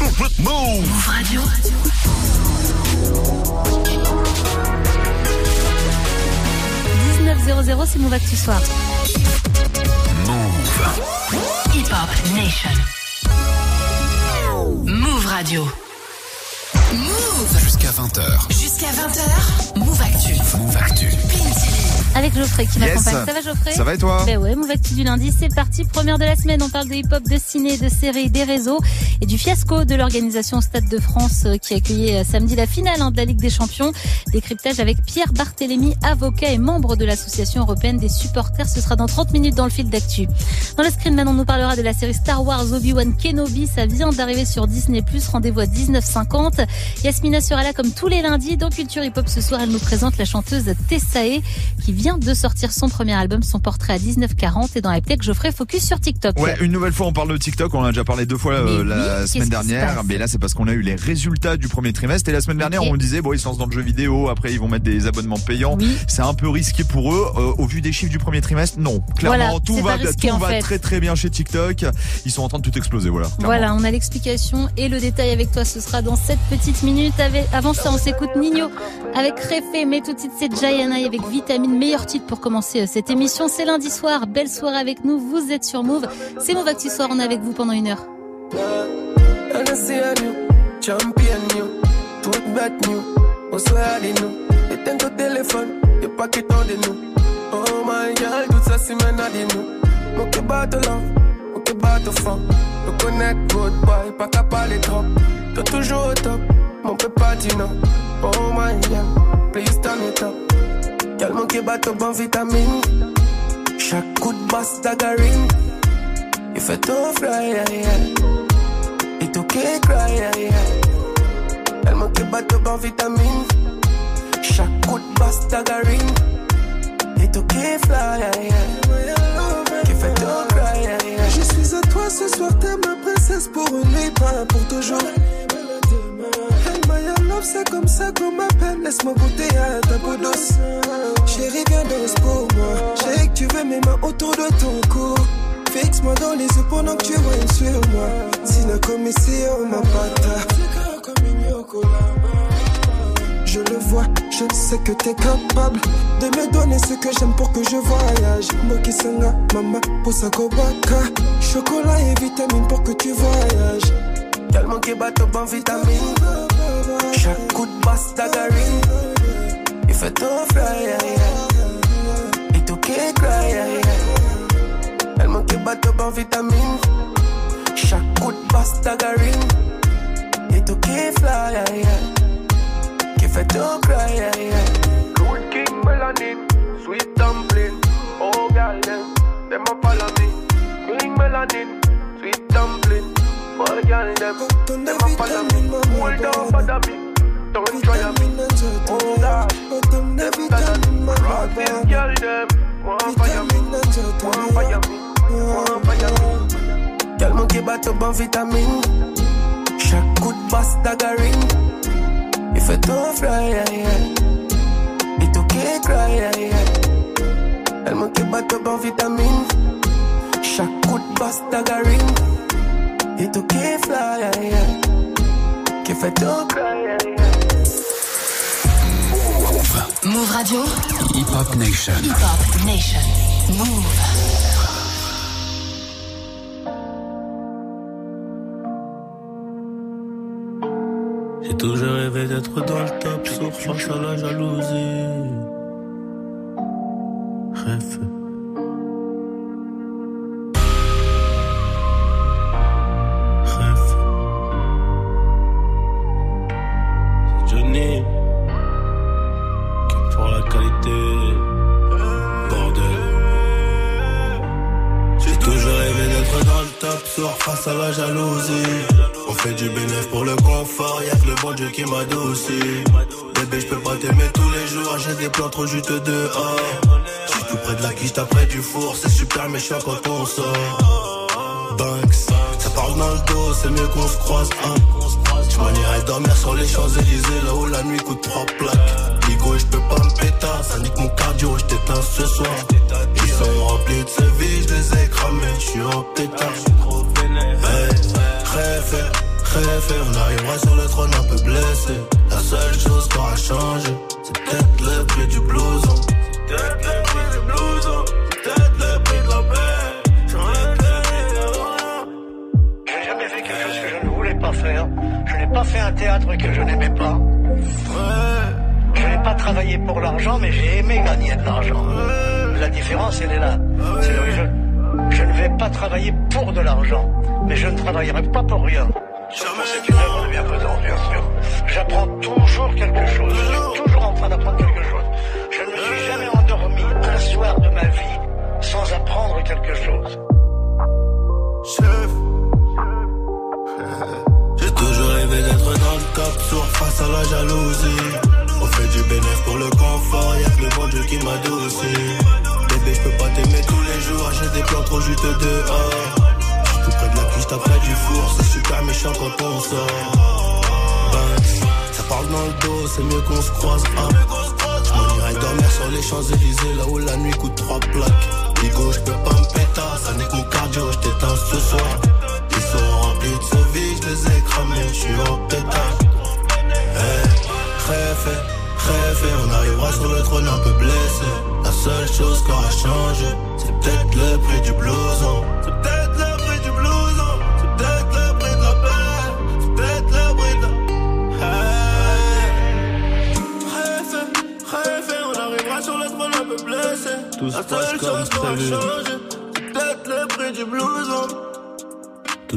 Move Radio. c'est Move Actu Soir. Move. Hip Hop Nation. Move Radio. Move. Jusqu'à 20h. Jusqu'à 20h. Move Actu. Move Actu. Avec Geoffrey qui m'accompagne. Ça va Geoffrey Ça va et toi Ben ouais, Move Actu du lundi, c'est parti. Première de la semaine, on parle de hip-hop, de ciné, de séries, des réseaux et du fiasco de l'organisation Stade de France euh, qui accueillait euh, samedi la finale hein, de la Ligue des Champions. Décryptage avec Pierre Barthélémy, avocat et membre de l'Association européenne des supporters. Ce sera dans 30 minutes dans le fil d'actu. Dans le screen, maintenant, on nous parlera de la série Star Wars Obi-Wan Kenobi. Ça vient d'arriver sur Disney+. Rendez-vous à 19h50. Yasmina sera là comme tous les lundis. Dans Culture Hip Hop, ce soir, elle nous présente la chanteuse Tessae qui vient de sortir son premier album, son portrait à 19h40 et dans la tech, Geoffrey focus sur TikTok. Ouais, une nouvelle fois on parle de TikTok, on en a déjà parlé deux fois euh, la semaine dernière, mais là c'est parce qu'on a eu les résultats du premier trimestre et la semaine dernière on me disait bon ils se lancent dans le jeu vidéo, après ils vont mettre des abonnements payants, c'est un peu risqué pour eux euh, au vu des chiffres du premier trimestre. Non, clairement tout va tout va très très bien chez TikTok, ils sont en train de tout exploser voilà. Voilà, on a l'explication et le détail avec toi, ce sera dans cette petite minute. Avant ça, on s'écoute Nino avec Réfé, mais tout de suite c'est Gianna avec Vitamine, titre pour commencer euh, cette émission. C'est lundi soir, belle soirée avec nous. Vous êtes sur Move. C'est Move Actu Soir, on est avec vous pendant une heure. Up. Quel mon vitamine. Chaque coup de basse tagarine. Il fait tout fly, yeah. Et tout qui cry, yeah, yeah. Vitamine. Chaque coup de basse tagarine. Et tout qui fly, yeah, fait tout cry, yeah. Je suis à toi ce soir, t'es ma princesse pour une nuit, pas pour toujours c'est comme ça qu'on m'appelle. Laisse-moi goûter à ta peau douce. Chérie, viens danse pour moi. J'ai que tu veux mes mains autour de ton cou. Fixe-moi dans les yeux pendant que tu règnes sur moi. Si la commission m'a pas je le vois, je sais que t'es capable de me donner ce que j'aime pour que je voyage. Moki Sanga, Mama, Poussa Kobaka. Chocolat et vitamine pour que tu voyages. Tellement qui bat au bon vitamine. Chaque coup de basse tagarine. Il fait tout fly, yeah, yeah. Et tout qui cry, yeah, yeah. Elle manque bateau bon vitamine. Chaque coup de basse tagarine. Et tout qui fly, yeah. Qui fait tout cry. Good king melanin, sweet dumpling. Oh, girl, them, them a follow me. King melanin, sweet dumpling. Boy, girl, them, them a follow me. Hold on, bother me. Don't try me. Oh God, them vitamin, rock this girl them. Want fire me, want fire me, want fire me. Girl, mon qui bat au bon vitamine. Chaque coup de basse tagarine. Il fait tout fly, yeah, yeah. Qui cry, yeah, yeah. Elle qui bat au bon vitamine. Chaque coup de basse tagarine. Et tout qui fly, yeah, yeah. Qui fait tout cry, yeah, yeah. Move Radio. Hip Hop Nation. Hip Hop Nation. Move. J'ai toujours rêvé d'être dans le top, sauf face à la jalousie. Rêve. Jalousie. On fait du bénéfice pour le confort, y'a que le bon Dieu qui m'adoucit. Bébé, je peux pas t'aimer tous les jours, j'ai des plans trop juste dehors. J'suis tout près de la quiche, près du four, c'est super méchant quand on sort. Banks, ça parle dans le dos, c'est mieux qu'on se croise. Hein. Je m'en dormir sur les Champs-Élysées, là où la nuit coûte trois plaques. Ligo, je peux pas me péter, ça nique mon cardio, je t'éteins ce soir. Très on arrivera sur le trône un peu blessé. La seule chose qui aura changé, c'est peut-être le prix du blouson. C'est peut-être le prix du blouson. C'est peut-être le prix de la paix. J'ai jamais fait quelque chose que je ne voulais pas faire. Je n'ai pas fait un théâtre que je n'aimais pas. Je n'ai pas travaillé pour l'argent, mais j'ai aimé gagner de l'argent. La différence, elle est là. C'est je, je ne vais pas travailler pour de l'argent, mais je ne travaillerai pas pour rien.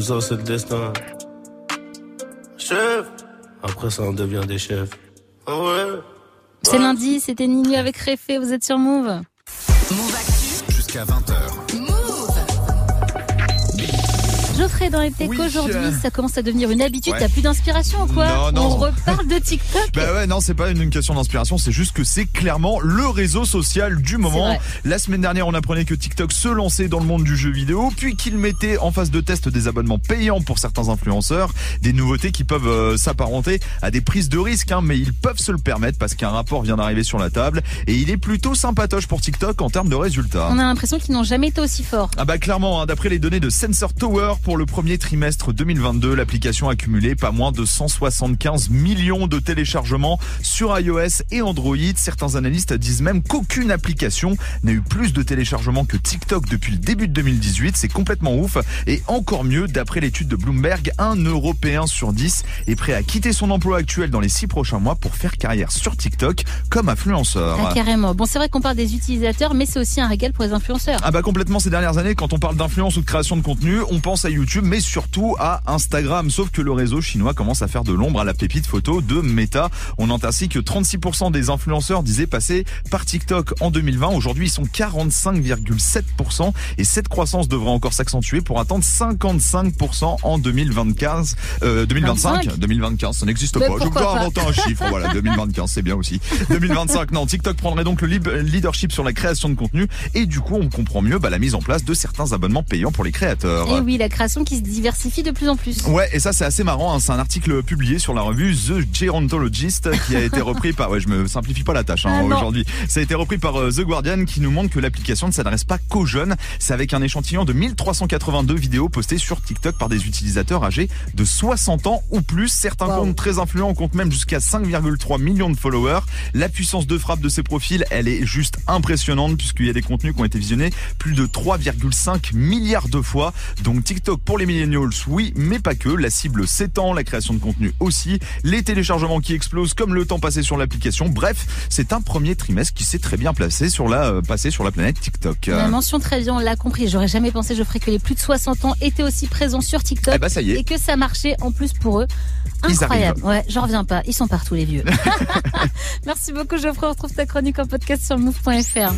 C'est le destin. Chef. Après ça, on devient des chefs. Ouais. C'est lundi, c'était Nino avec Réfé, vous êtes sur Move. Move Actu. Jusqu'à 20h. Dans les aujourd'hui, ça commence à devenir une habitude. T'as plus d'inspiration ou quoi On reparle de TikTok. bah ouais, non, c'est pas une question d'inspiration, c'est juste que c'est clairement le réseau social du moment. La semaine dernière, on apprenait que TikTok se lançait dans le monde du jeu vidéo, puis qu'il mettait en phase de test des abonnements payants pour certains influenceurs, des nouveautés qui peuvent euh, s'apparenter à des prises de risques, hein, mais ils peuvent se le permettre parce qu'un rapport vient d'arriver sur la table et il est plutôt sympatoche pour TikTok en termes de résultats. On a l'impression qu'ils n'ont jamais été aussi forts. Ah bah clairement, hein, d'après les données de Sensor Tower, pour le premier trimestre 2022, l'application a cumulé pas moins de 175 millions de téléchargements sur iOS et Android. Certains analystes disent même qu'aucune application n'a eu plus de téléchargements que TikTok depuis le début de 2018. C'est complètement ouf. Et encore mieux, d'après l'étude de Bloomberg, un Européen sur 10 est prêt à quitter son emploi actuel dans les 6 prochains mois pour faire carrière sur TikTok comme influenceur. Ah, carrément. Bon, c'est vrai qu'on parle des utilisateurs, mais c'est aussi un régal pour les influenceurs. Ah bah complètement ces dernières années, quand on parle d'influence ou de création de contenu, on pense à YouTube, mais surtout à Instagram. Sauf que le réseau chinois commence à faire de l'ombre à la pépite photo de Meta. On note ainsi que 36% des influenceurs disaient passer par TikTok en 2020. Aujourd'hui, ils sont 45,7% et cette croissance devrait encore s'accentuer pour atteindre 55% en 2025. Euh, 2025, 2025, ça n'existe pas. Je vais inventer un chiffre. Voilà, 2025, c'est bien aussi. 2025, non, TikTok prendrait donc le leadership sur la création de contenu et du coup, on comprend mieux bah, la mise en place de certains abonnements payants pour les créateurs. Et oui, la création qui se diversifie de plus en plus. Ouais, et ça c'est assez marrant. Hein. C'est un article publié sur la revue The Gerontologist qui a été repris par. Ouais, je me simplifie pas la tâche hein, ah aujourd'hui. Ça a été repris par euh, The Guardian qui nous montre que l'application ne s'adresse pas qu'aux jeunes. C'est avec un échantillon de 1382 vidéos postées sur TikTok par des utilisateurs âgés de 60 ans ou plus. Certains comptes très influents comptent même jusqu'à 5,3 millions de followers. La puissance de frappe de ces profils, elle est juste impressionnante puisqu'il y a des contenus qui ont été visionnés plus de 3,5 milliards de fois. Donc TikTok pour les millennials, oui, mais pas que. La cible s'étend, la création de contenu aussi, les téléchargements qui explosent comme le temps passé sur l'application. Bref, c'est un premier trimestre qui s'est très bien placé sur la, euh, passé sur la planète TikTok. La mention très bien, on l'a compris. J'aurais jamais pensé, je ferais que les plus de 60 ans étaient aussi présents sur TikTok. Eh ben, ça y est. Et que ça marchait en plus pour eux. Incroyable. Ouais, j'en reviens pas. Ils sont partout, les vieux. Merci beaucoup, Geoffrey. On retrouve ta chronique en podcast sur move.fr.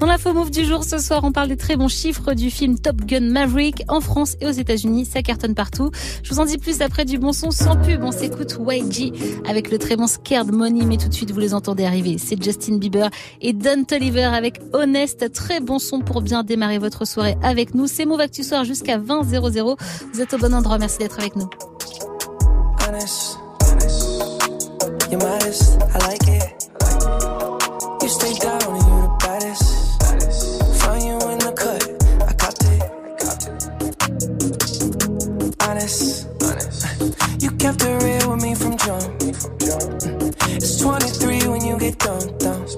Dans l'info move du jour, ce soir, on parle des très bons chiffres du film Top Gun Maverick en France et aux États-Unis. Ça cartonne partout. Je vous en dis plus après du bon son sans pub. On s'écoute YG avec le très bon Scared Money, mais tout de suite, vous les entendez arriver. C'est Justin Bieber et Don Toliver avec Honest. Très bon son pour bien démarrer votre soirée avec nous. C'est Move Actu Soir jusqu'à 20 00. Vous êtes au bon endroit. Merci d'être avec nous. Kept it real with me from jump. It's 23 when you get dumped, dumped.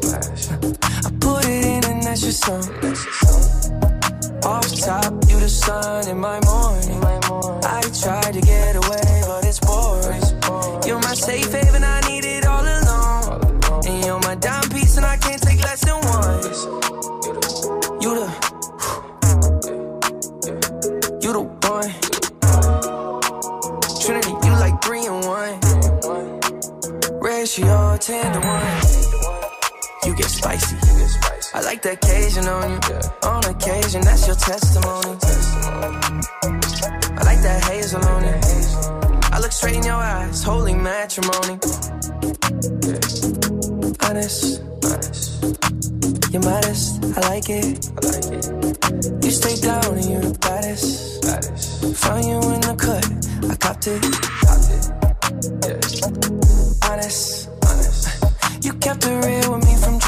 I put it in and that's your song. Off top, you the sun in my morning. I tried to get away, but it's boring. You're my safe haven, Ratio ten to one. You get spicy. I like the occasion on you. On occasion, that's your testimony. I like that hazel on you. I look straight in your eyes, holy matrimony. Honest. You're modest, I like it. I like it. You stay down and you're the baddest. baddest. Found you in the cut, I copped it. Yeah. Honest, honest. You kept it real with me from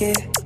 it.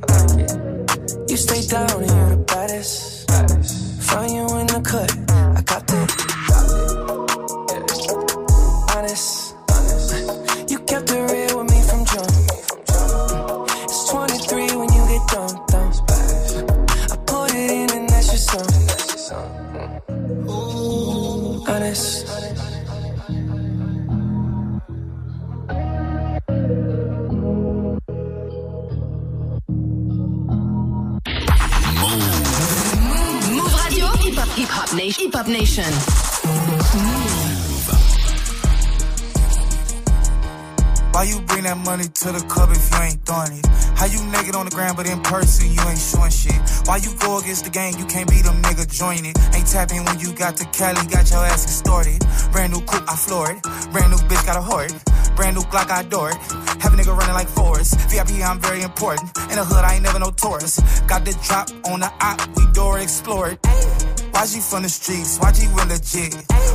Why you go against the game, you can't be them nigga join it? Ain't tapping when you got to Cali, got your ass extorted. Brand new coupe, I floor it. Brand new bitch, got a hoard. Brand new Glock, I adore it. Have a nigga running like Forrest. VIP, I'm very important. In the hood, I ain't never no tourist. Got the drop on the op, we door explore it. YG from the streets, YG real legit.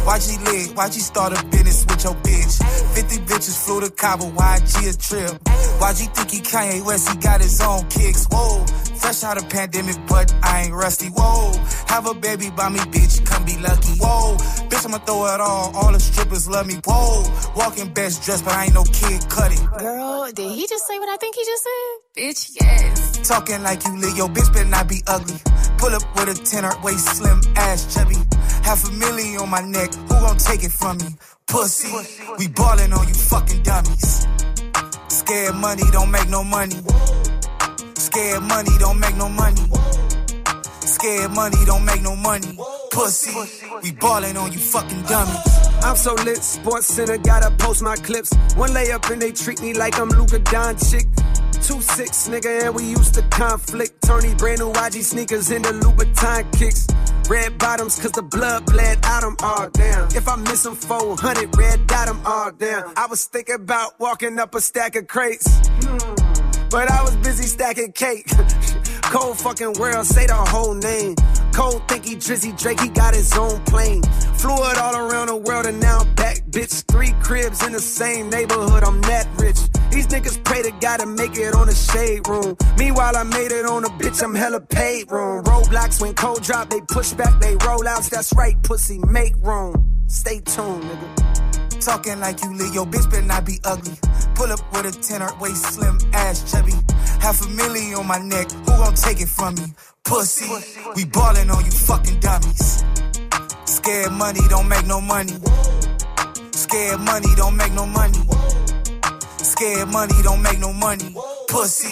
YG lit, YG start a business with your bitch. 50 bitches flew to Cabo, YG a trip. YG think he Kanye West, he got his own kicks. Whoa, fresh out of pandemic, but I ain't rusty. Whoa, have a baby by me, bitch, come be lucky. Whoa, bitch, I'ma throw it all, all the strippers love me. Whoa, walking best dressed, but I ain't no kid cutting. Girl, did he just say what I think he just said? Bitch, yes. Talking like you lit, yo, bitch better not be ugly. Pull up with a tenor, waist slim, ass chubby. Half a million on my neck, who gon' take it from me? Pussy, we ballin' on you fucking dummies. Scared money don't make no money. Scared money don't make no money. Scared money don't make no money. Pussy, we ballin' on you fucking dummies. I'm so lit, Sports Center, gotta post my clips. One layup and they treat me like I'm Luka Doncic. Two six, nigga, and we used to conflict. Tony brand new YG sneakers in the Louboutin kicks. Red bottoms, cause the blood bled out them all down. If I miss them 400, red dot them all down. I was thinking about walking up a stack of crates. But I was busy stacking cake. Cold fucking world, say the whole name. Cold think he Drizzy Drake, he got his own plane. Flew it all around the world and now I'm back, bitch. Three cribs in the same neighborhood, I'm that rich. These niggas pray to God to make it on the shade room. Meanwhile, I made it on a bitch, I'm hella paid room. Roadblocks when cold drop, they push back, they roll outs. That's right, pussy, make room. Stay tuned, nigga. Talking like you lit, yo, bitch better not be ugly. Pull up with a tenor, waist slim, ass chubby. Half a million on my neck, who gon' take it from me? Pussy, we ballin' on you fucking dummies. Scared money don't make no money. Scared money don't make no money. Scared money don't make no money. Pussy,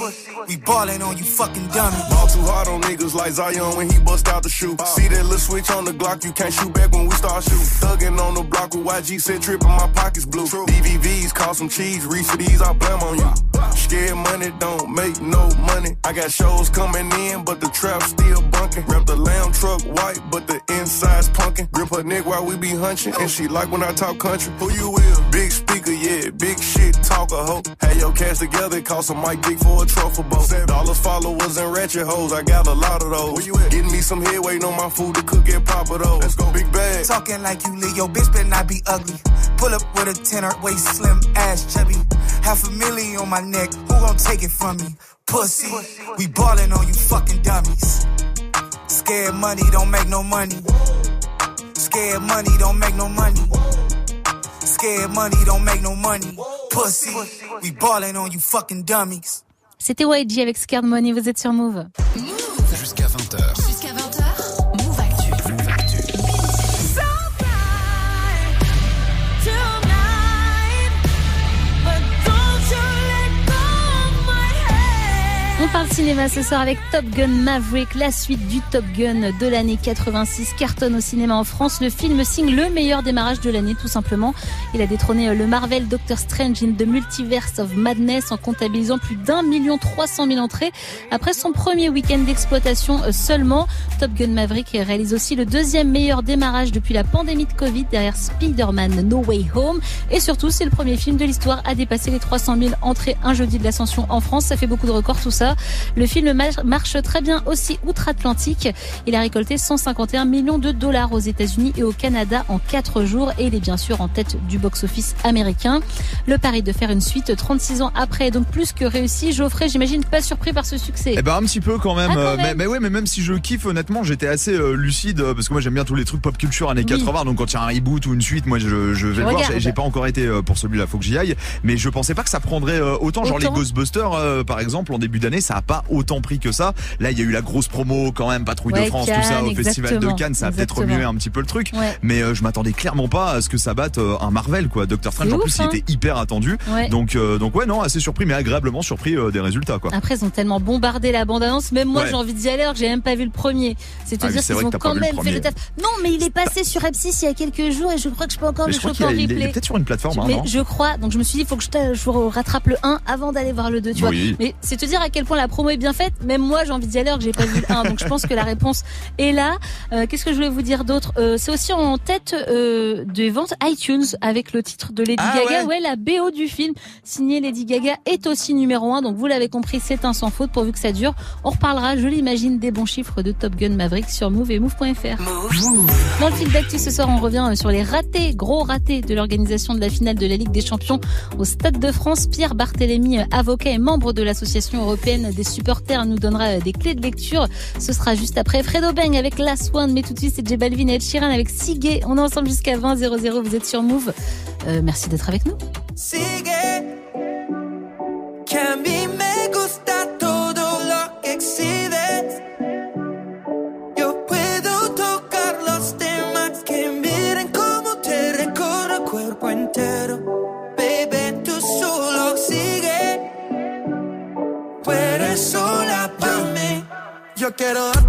we ballin' on you fucking dummy. Ball too hard on niggas like Zion when he bust out the shoe. Uh. See that little switch on the Glock, you can't shoot back when we start shooting. Thuggin' on the block with YG said trippin', my pockets blue. DVVs call some cheese, reach for these, I blame on you. Scared money don't make no money. I got shows coming in, but the trap still bunkin'. Rep the lamb truck white, but the inside's punkin'. Grip her neck while we be hunchin', and she like when I talk country. Who you will? Big speaker, yeah, big shit, talk a hoe. Had your cash together, cost some mic dick for a truffle boat. Dollars, followers, and ratchet hoes, I got a lot of those. Where you at? Getting me some head, waiting on my food to cook and pop it though. Let's go, big bag. Talking like you leave your bitch better not be ugly. Pull up with a tenor, waist slim, ass chubby. Half a million on my neck, who gon' take it from me? Pussy, we ballin' on you fucking dummies. Scared money don't make no money. Scared money don't make no money. Scared money don't make no money. Pussy, we ballin' on you fucking dummies. C'était YG avec Scared Money, vous êtes sur Move. On parle cinéma ce soir avec Top Gun Maverick, la suite du Top Gun de l'année 86, cartonne au cinéma en France. Le film signe le meilleur démarrage de l'année, tout simplement. Il a détrôné le Marvel Doctor Strange in the Multiverse of Madness en comptabilisant plus d'un million trois cent mille entrées. Après son premier week-end d'exploitation euh, seulement, Top Gun Maverick réalise aussi le deuxième meilleur démarrage depuis la pandémie de Covid derrière Spider-Man No Way Home. Et surtout, c'est le premier film de l'histoire à dépasser les 300 000 entrées un jeudi de l'ascension en France. Ça fait beaucoup de records tout ça. Le film marche très bien aussi outre-Atlantique. Il a récolté 151 millions de dollars aux États-Unis et au Canada en 4 jours et il est bien sûr en tête du box-office américain. Le pari de faire une suite 36 ans après est donc plus que réussi. Geoffrey, j'imagine pas surpris par ce succès. Eh ben un petit peu quand même. Ah, quand Euh, même. Mais, mais ouais, mais même si je kiffe, honnêtement, j'étais assez euh, lucide euh, parce que moi j'aime bien tous les trucs pop culture années Oui. 80. Donc quand il y a un reboot ou une suite, moi je, je vais Tu le voir. regardes. J'ai- pas encore été pour celui-là, faut que j'y aille. Mais je pensais pas que ça prendrait euh, autant. Genre les. Ghostbusters, euh, par exemple, en début d'année, ça a pas autant pris que ça. Là, il y a eu la grosse promo quand même, Patrouille Ouais, de France, tout ça, au Festival de. Cannes, ça a peut-être remué un petit peu le truc. Ouais. Mais euh, je m'attendais clairement pas à ce que ça batte euh, un Marvel, quoi. Doctor Strange, en plus, hein. il était hyper attendu. Ouais. Donc, euh, donc ouais, non, assez surpris, mais agréablement surpris euh, des résultats, quoi. Après, ils ont tellement bombardé la bande-annonce. Même moi, j'ai envie d'y aller alors que j'ai même pas vu le premier. C'est te Ah dire qu'ils ont quand même fait le taf. Non, mais il est passé sur M6 il y a quelques jours et je crois que je peux encore le choper en replay. peut-être sur une plateforme, hein, mais je crois, donc je me suis dit, il faut que je, rattrape le 1 avant d'aller voir le 2, tu vois. Mais c'est te dire à quel point la promo est bien faite. Même moi, j'ai envie d'y aller alors que j'ai pas vu le 1. Donc je pense que la réponse est là. Euh, Qu'est-ce que je voulais vous dire d'autre? Euh, C'est aussi en tête euh, des ventes iTunes avec le titre de Lady Ah Gaga. ouais. Ouais, la BO du film signée Lady Gaga est aussi numéro 1. Donc vous l'avez compris, c'est un sans faute pourvu que ça dure. On reparlera, je l'imagine, des bons chiffres de Top Gun Maverick sur Move et Move.fr. Dans le fil d'actu ce soir, on revient euh, sur les ratés, gros ratés de l'organisation de la finale de la Ligue des Champions au Stade de France. Pierre Barthélémy, avocat et membre de l'association européenne des supporters, nous donnera des clés de lecture. Ce sera juste après Fredo Bang avec Last One, mais tout de suite c'est J Balvin et Sheeran avec Sigue. On est ensemble jusqu'à 20 00. Vous êtes sur Move. Euh, merci d'être avec nous. quiero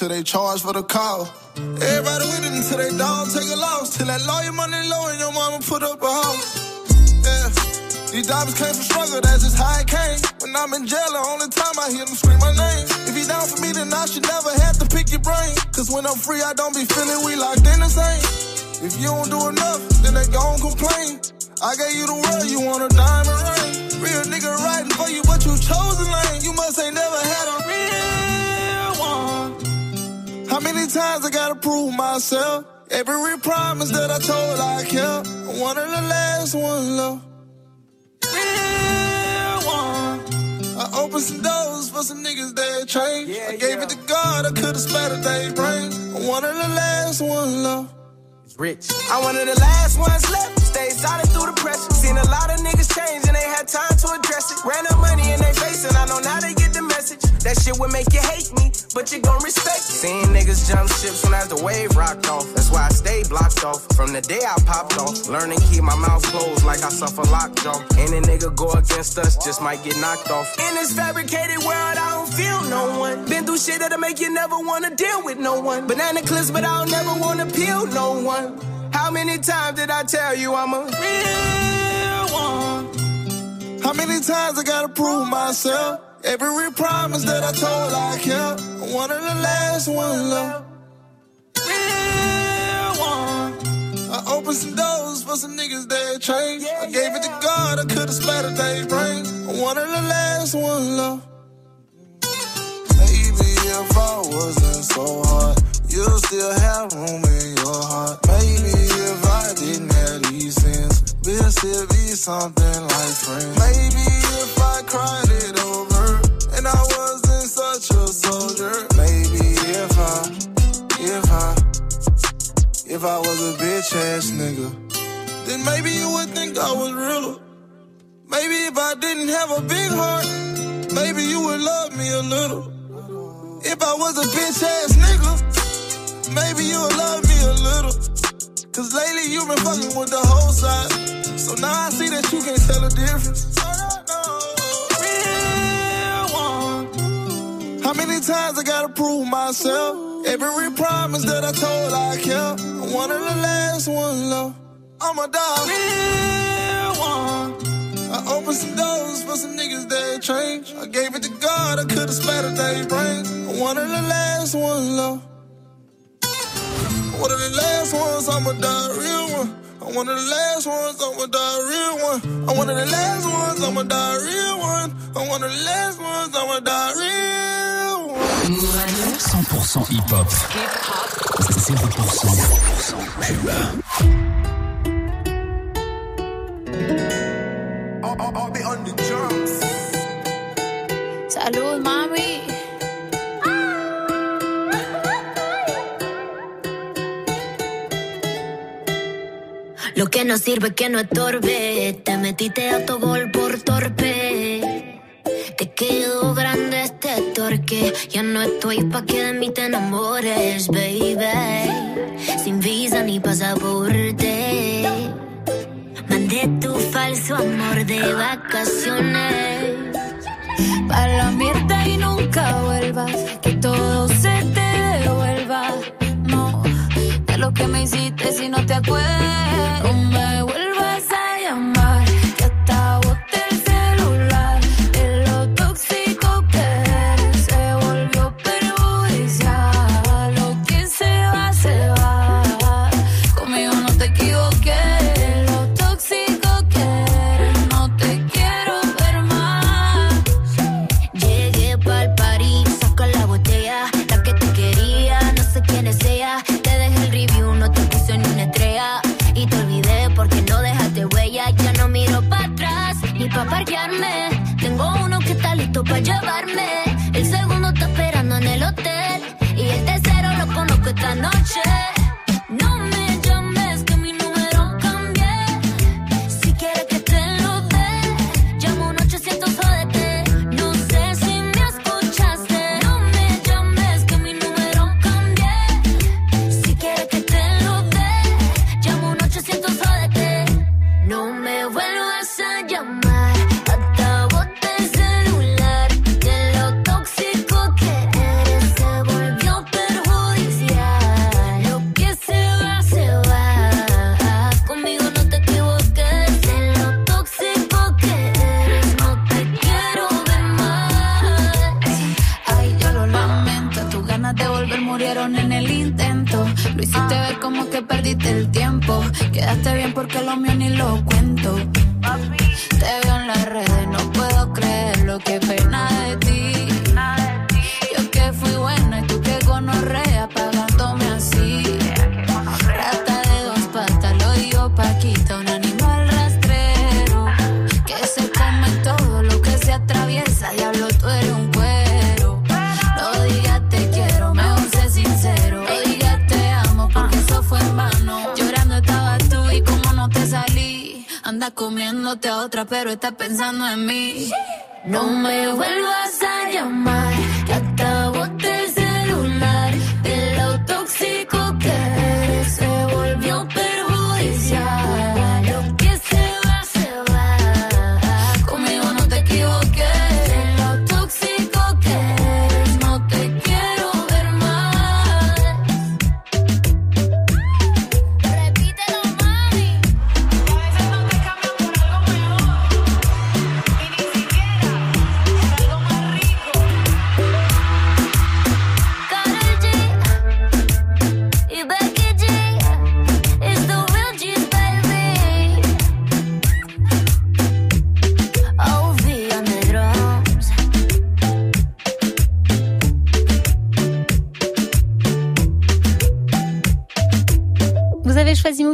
until they charge for the call. Everybody with it until they dog take a loss. Till that lawyer money low and your mama put up a house. Yeah. These diamonds came from struggle, that's just how it came. When I'm in jail, the only time I hear them scream my name. If you down for me, then I should never have to pick your brain. Cause when I'm free, I don't be feeling we locked in the same. If you don't do enough, then they gon' complain. I gave you the world, you want a diamond ring. Real nigga riding for you, but you chose a lane. You must ain't never had a real one. How many times I gotta prove myself? Every promise that I told I kept. One of the last one, love. Real one. I opened some doors for some niggas that changed. I gave it to God, I could've splattered their brains. One of the last one, love. It's rich. I'm one of the last ones left. Stay solid through the pressure. Seen a lot of niggas change and they had time to address it. Ran up money in their face and I know now they get the message. That shit would make you hate me, but you gon' respect it. Seen niggas jump ships when as the wave rocked off. That's why I stay blocked off. From the day I popped off. Learn to keep my mouth closed like I suffer lockjaw. Any nigga go against us just might get knocked off. In this fabricated world, I don't feel no one. Been through shit that'll make you never wanna deal with no one. Banana clips, but I don't never wanna peel no one. How many times did I tell you I'm a real one? How many times I gotta prove myself? Every promise that I told I kept. One of the last ones love. Real one. I opened some doors for some niggas that changed. I gave it to God, I could've splattered their brains. One of the last ones love. Maybe if I wasn't so hard, you'll still have room in your heart. Maybe if I didn't have these sins, we'll still be something like friends. Maybe if I cried it over I wasn't such a soldier. Maybe if I, if I, if I was a bitch ass nigga, then maybe you would think I was realer. Maybe if I didn't have a big heart, maybe you would love me a little. If I was a bitch ass nigga, maybe you would love me a little. Cause lately you've been fucking with the whole side. So now I see that you can't tell the difference. How many times I gotta prove myself? Every promise that I told I kept. I'm One of the last ones love. I'm a dog. Real one. I opened some doors for some niggas that changed. I gave it to God, I could've splattered their brains. I'm One of the last one, love. One of the last ones, I'ma die real one. I'm one of the last ones, I'ma die real one. I'm one of the last ones, I'ma die real one. I'm one of the last ones, I'ma die real one. 100% hip-hop. 0% pub. I'll be on the drums. Salud, mami. Lo que no sirve que no estorbe. Te metiste a tu gol por torpe. Te quedó grande torque. Ya no estoy pa' que de mí te enamores, baby. Sin visa ni pasaporte. Mandé tu falso amor de vacaciones. Para la mierda y nunca vuelvas. Que todo se te devuelva. No, de lo que me hiciste si no te acuerdas.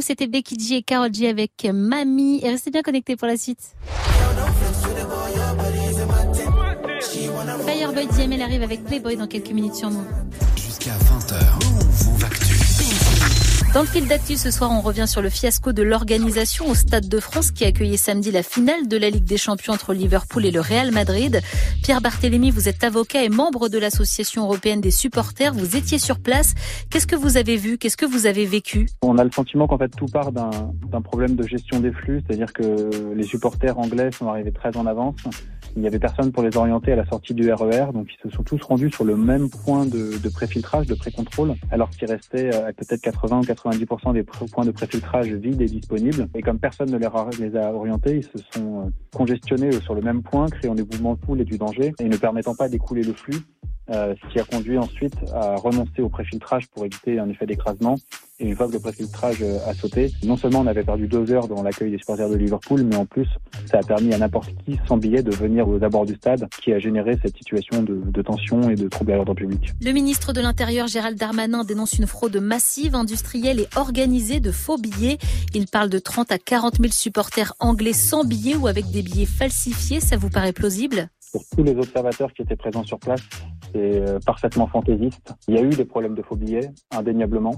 C'était Becky G et Carol G avec Mamie. Et restez bien connectés pour la suite. Fireboy DML arrive avec Playboy dans quelques minutes sur Move. Dans le fil d'actu ce soir, on revient sur le fiasco de l'organisation au Stade de France qui a accueilli samedi la finale de la Ligue des Champions entre Liverpool et le Real Madrid. Pierre Barthélémy, vous êtes avocat et membre de l'Association européenne des supporters. Vous étiez sur place. Qu'est-ce que vous avez vu? Qu'est-ce que vous avez vécu? On a le sentiment qu'en fait tout part d'un problème de gestion des flux, c'est-à-dire que les supporters anglais sont arrivés très en avance. Il n'y avait personne pour les orienter à la sortie du RER, donc ils se sont tous rendus sur le même point de, de préfiltrage, de pré-contrôle, alors qu'il restait euh, peut-être 80 ou 90% des pr- points de préfiltrage vides et disponibles. Et comme personne ne les a, les a orientés, ils se sont euh, congestionnés euh, sur le même point, créant des mouvements de foule et du danger, et ne permettant pas d'écouler le flux. Euh, ce qui a conduit ensuite à renoncer au préfiltrage pour éviter un effet d'écrasement. Et une fois que le préfiltrage euh, a sauté, non seulement on avait perdu deux heures dans l'accueil des supporters de Liverpool, mais en plus, ça a permis à n'importe qui sans billet de venir aux abords du stade, qui a généré cette situation de, de tension et de trouble à l'ordre public. Le ministre de l'Intérieur Gérald Darmanin dénonce une fraude massive, industrielle et organisée de faux billets. Il parle de 30 à 40 000 supporters anglais sans billets ou avec des billets falsifiés. Ça vous paraît plausible? Pour tous les observateurs qui étaient présents sur place, c'est euh, parfaitement fantaisiste. Il y a eu des problèmes de faux billets, indéniablement.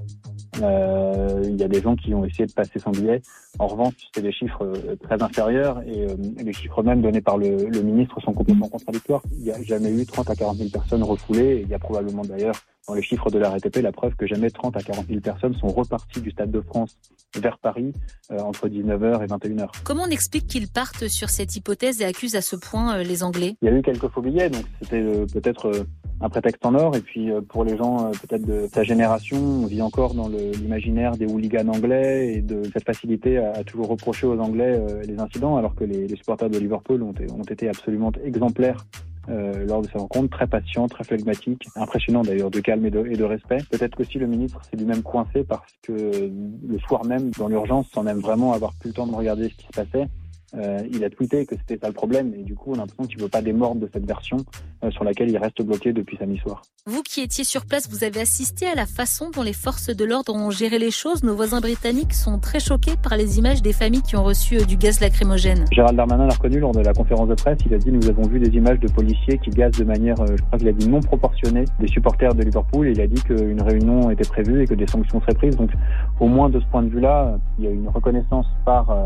Euh, il y a des gens qui ont essayé de passer sans billet. En revanche, c'est des chiffres euh, très inférieurs et euh, les chiffres même donnés par le, le ministre sont complètement contradictoires. Il n'y a jamais eu 30 à 40 000 personnes refoulées et il y a probablement d'ailleurs dans les chiffres de la RATP la preuve que jamais 30 à 40 000 personnes sont reparties du Stade de France vers Paris euh, entre 19h et 21h. Comment on explique qu'ils partent sur cette hypothèse et accusent à ce point euh, les Anglais? Il y a eu quelques faux billets, donc c'était euh, peut-être un prétexte en or. Et puis euh, pour les gens euh, peut-être de sa génération, on vit encore dans l'imaginaire des hooligans anglais et de cette facilité à, à toujours reprocher aux Anglais euh, les incidents, alors que les, les supporters de Liverpool ont, ont été absolument exemplaires. euh, lors de ces rencontres, très patients, très flegmatiques, impressionnant d'ailleurs de calme et de, et de respect. Peut-être qu'aussi le ministre s'est lui-même coincé parce que le soir même, dans l'urgence, sans même vraiment avoir plus le temps de regarder ce qui se passait, euh, il a tweeté que c'était ça le problème et du coup on a l'impression qu'il veut pas démordre de cette version euh, sur laquelle il reste bloqué depuis samedi soir. Vous qui étiez sur place, vous avez assisté à la façon dont les forces de l'ordre ont géré les choses. Nos voisins britanniques sont très choqués par les images des familles qui ont reçu euh, du gaz lacrymogène. Gérald Darmanin l'a reconnu lors de la conférence de presse. Il a dit nous avons vu des images de policiers qui gazent de manière, je crois qu'il a dit non proportionnée, des supporters de Liverpool. Et il a dit qu'une réunion était prévue et que des sanctions seraient prises. Donc au moins de ce point de vue-là, il y a une reconnaissance par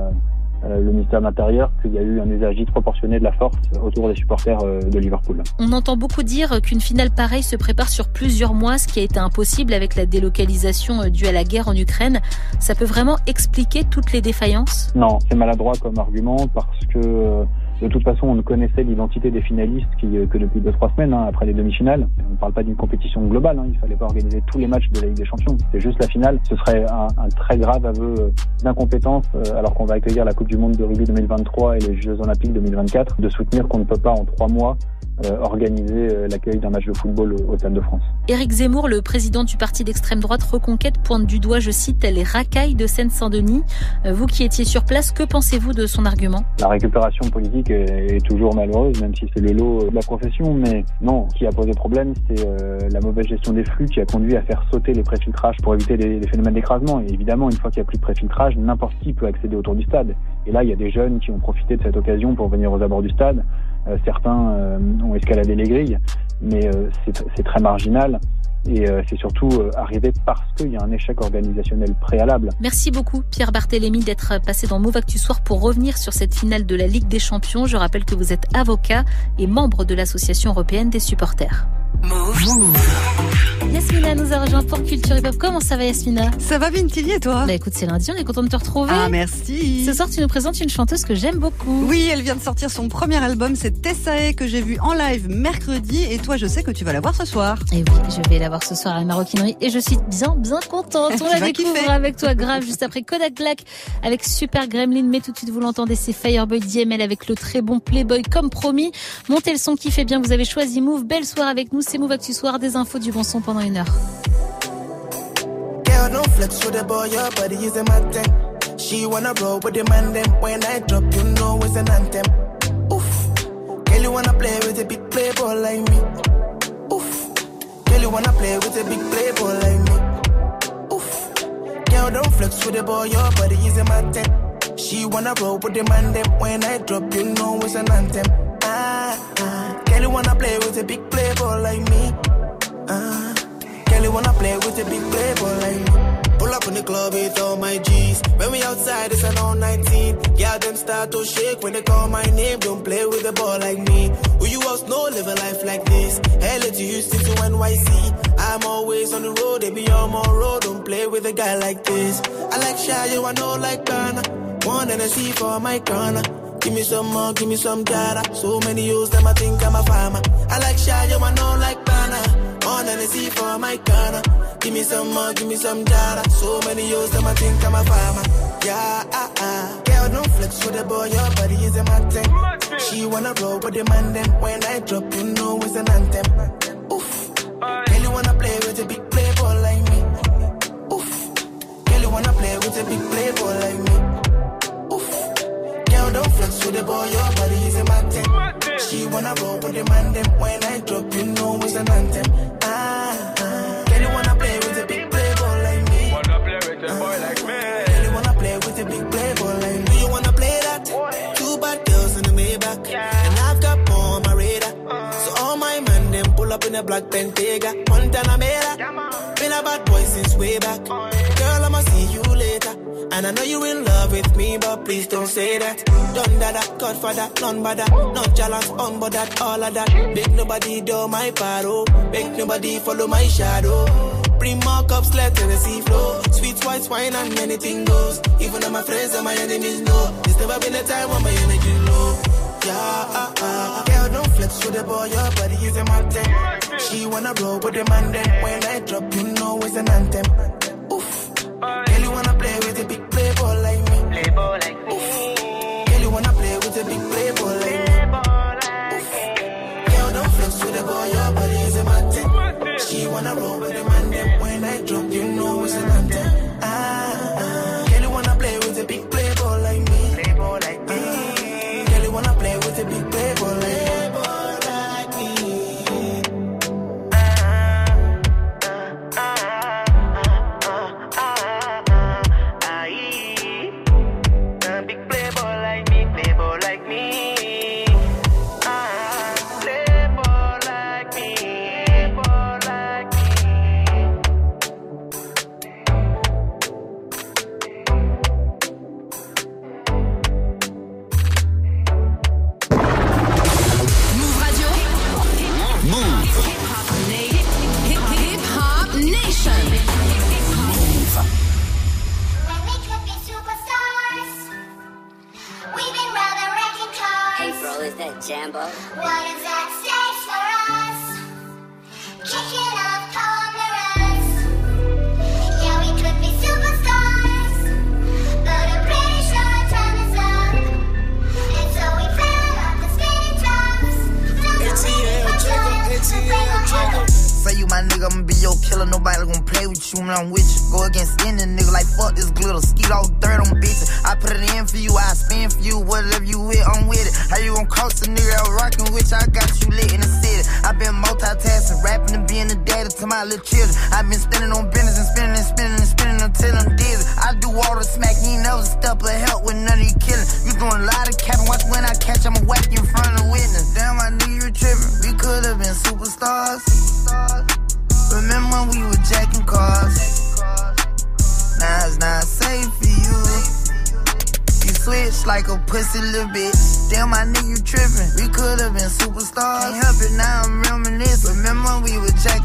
euh, le ministère de l'Intérieur qu'il y a eu un usage disproportionné de la force autour des supporters euh, de Liverpool. On entend beaucoup dire qu'une finale pareille se prépare sur plusieurs mois, ce qui a été impossible avec la délocalisation euh, due à la guerre en Ukraine. Ça peut vraiment expliquer toutes les défaillances? Non, c'est maladroit comme argument parce que de toute façon, on ne connaissait l'identité des finalistes euh, que depuis deux trois semaines hein, après les demi-finales. On ne parle pas d'une compétition globale. Hein, il fallait pas organiser tous les matchs de la Ligue des Champions. C'est juste la finale. Ce serait un, très grave aveu euh, d'incompétence euh, alors qu'on va accueillir la Coupe du Monde de rugby 2023 et les Jeux Olympiques 2024 de soutenir qu'on ne peut pas en trois mois organiser l'accueil d'un match de football au, Stade de France. Éric Zemmour, le président du parti d'extrême droite Reconquête, pointe du doigt, je cite, les racailles de Seine-Saint-Denis. Vous qui étiez sur place, que pensez-vous de son argument? La récupération politique est, toujours malheureuse, même si c'est le lot de la profession. Mais non, ce qui a posé problème, c'est euh, la mauvaise gestion des flux qui a conduit à faire sauter les préfiltrages pour éviter les, phénomènes d'écrasement. Et évidemment, une fois qu'il n'y a plus de préfiltrage, n'importe qui peut accéder autour du stade. Et là, il y a des jeunes qui ont profité de cette occasion pour venir aux abords du stade. Euh, certains euh, ont escaladé les grilles, mais c'est très marginal et euh, c'est surtout euh, arrivé parce qu'il y a un échec organisationnel préalable. Merci beaucoup Pierre Barthélémy d'être passé dans Move Actu Soir pour revenir sur cette finale de la Ligue des Champions. Je rappelle que vous êtes avocat et membre de l'Association européenne des supporters. Move. Yasmina nous a rejoint pour Culture Hip Hop. Comment ça va Yasmina? Ça va bien et toi? Bah écoute, c'est lundi, on est content de te retrouver. Ah merci. Ce soir, tu nous présentes une chanteuse que j'aime beaucoup. Oui, elle vient de sortir son premier album, c'est Tessae que j'ai vu en live mercredi et toi, je sais que tu vas la voir ce soir. Et oui, je vais la voir ce soir à la maroquinerie et je suis bien bien contente. On la découvre avec toi grave juste après Kodak Black avec Super Gremlin, mais tout de suite vous l'entendez, c'est Fireboy DML avec le très bon Playboy comme promis. Montez le son qui fait bien, vous avez choisi Move. Belle soirée avec nous, c'est Move Actu Soir, des infos du bon son pendant une heure. Girl, don't flex with the boy, your body is a matter. She wanna roll with the man, them when I drop, you know it's an anthem. Oof, girl, you wanna play with a big playboy like me. Oof, girl, you wanna play with a big playboy like me. Oof, girl, don't flex with the boy, your body is a matter. She wanna roll with the man, them when I drop, you know it's an anthem. Ah, ah, girl, you wanna play with a big playboy like me. Ah. You wanna play with a big playboy like. Pull up in the club with all my G's. When we outside, it's an all 19. Yeah, them start to shake when they call my name. Don't play with a ball like me. Who you else know live a life like this? LA to Houston to NYC. I'm always on the road, they be on my road. Don't play with a guy like this. I like shy, you I know like Ghana. One and a C for my corner. Give me some more, give me some data. So many use them, I think I'm a farmer. I like shy, you I know like. On Hennessy for my corner. Give me some more, give me some data. So many years, them I think I'm a farmer. Yeah, ah, ah. Girl, don't flex with the boy, your body is a mountain. She wanna roll with the man, then when I drop, you know it's an anthem. Oof. Girl, you wanna play with a big playboy like me. Oof. Girl, you wanna play with a big playboy like me. Oof. Girl, don't flex with the boy, your body is a mountain. She wanna roll with the man, then when I drop, you know it's an anthem. Up in a black Bentayga. Montana Mera. Been a bad boy since way back. Girl, I'ma see you later. And I know you in love with me, but please don't say that. Done that, Godfather, none but that. Not jealous, on but that, all of that. Make nobody do my paro. Make nobody follow my shadow. Bring more cups, let Tennessee flow. Sweet white wine and anything goes. Even though my friends and my enemies know. There's never been a time when my energy low. Yeah, uh, uh. Girl, don't flex with the boy, your body is a mountain. She wanna roll with the man, then when I drop, you know it's an anthem. Oof. Girl, you wanna play with a big playboy like me. Playboy like me. Oof. Girl, you wanna play with a big playboy like me. Oof. Girl, don't flex with the boy, your body is a mountain. She wanna roll you ain't never step or help with none of you killing. You doing a lot of capping, watch when I catch, I'ma whack you in front of the witness. Damn, my nigga, you tripping. We could've been superstars. Remember when we were jacking cars? Now it's not safe for you. You switch like a pussy little bitch. Damn, my nigga, you tripping. We could've been superstars. Can't help it, now I'm reminiscing. Remember when we were jacking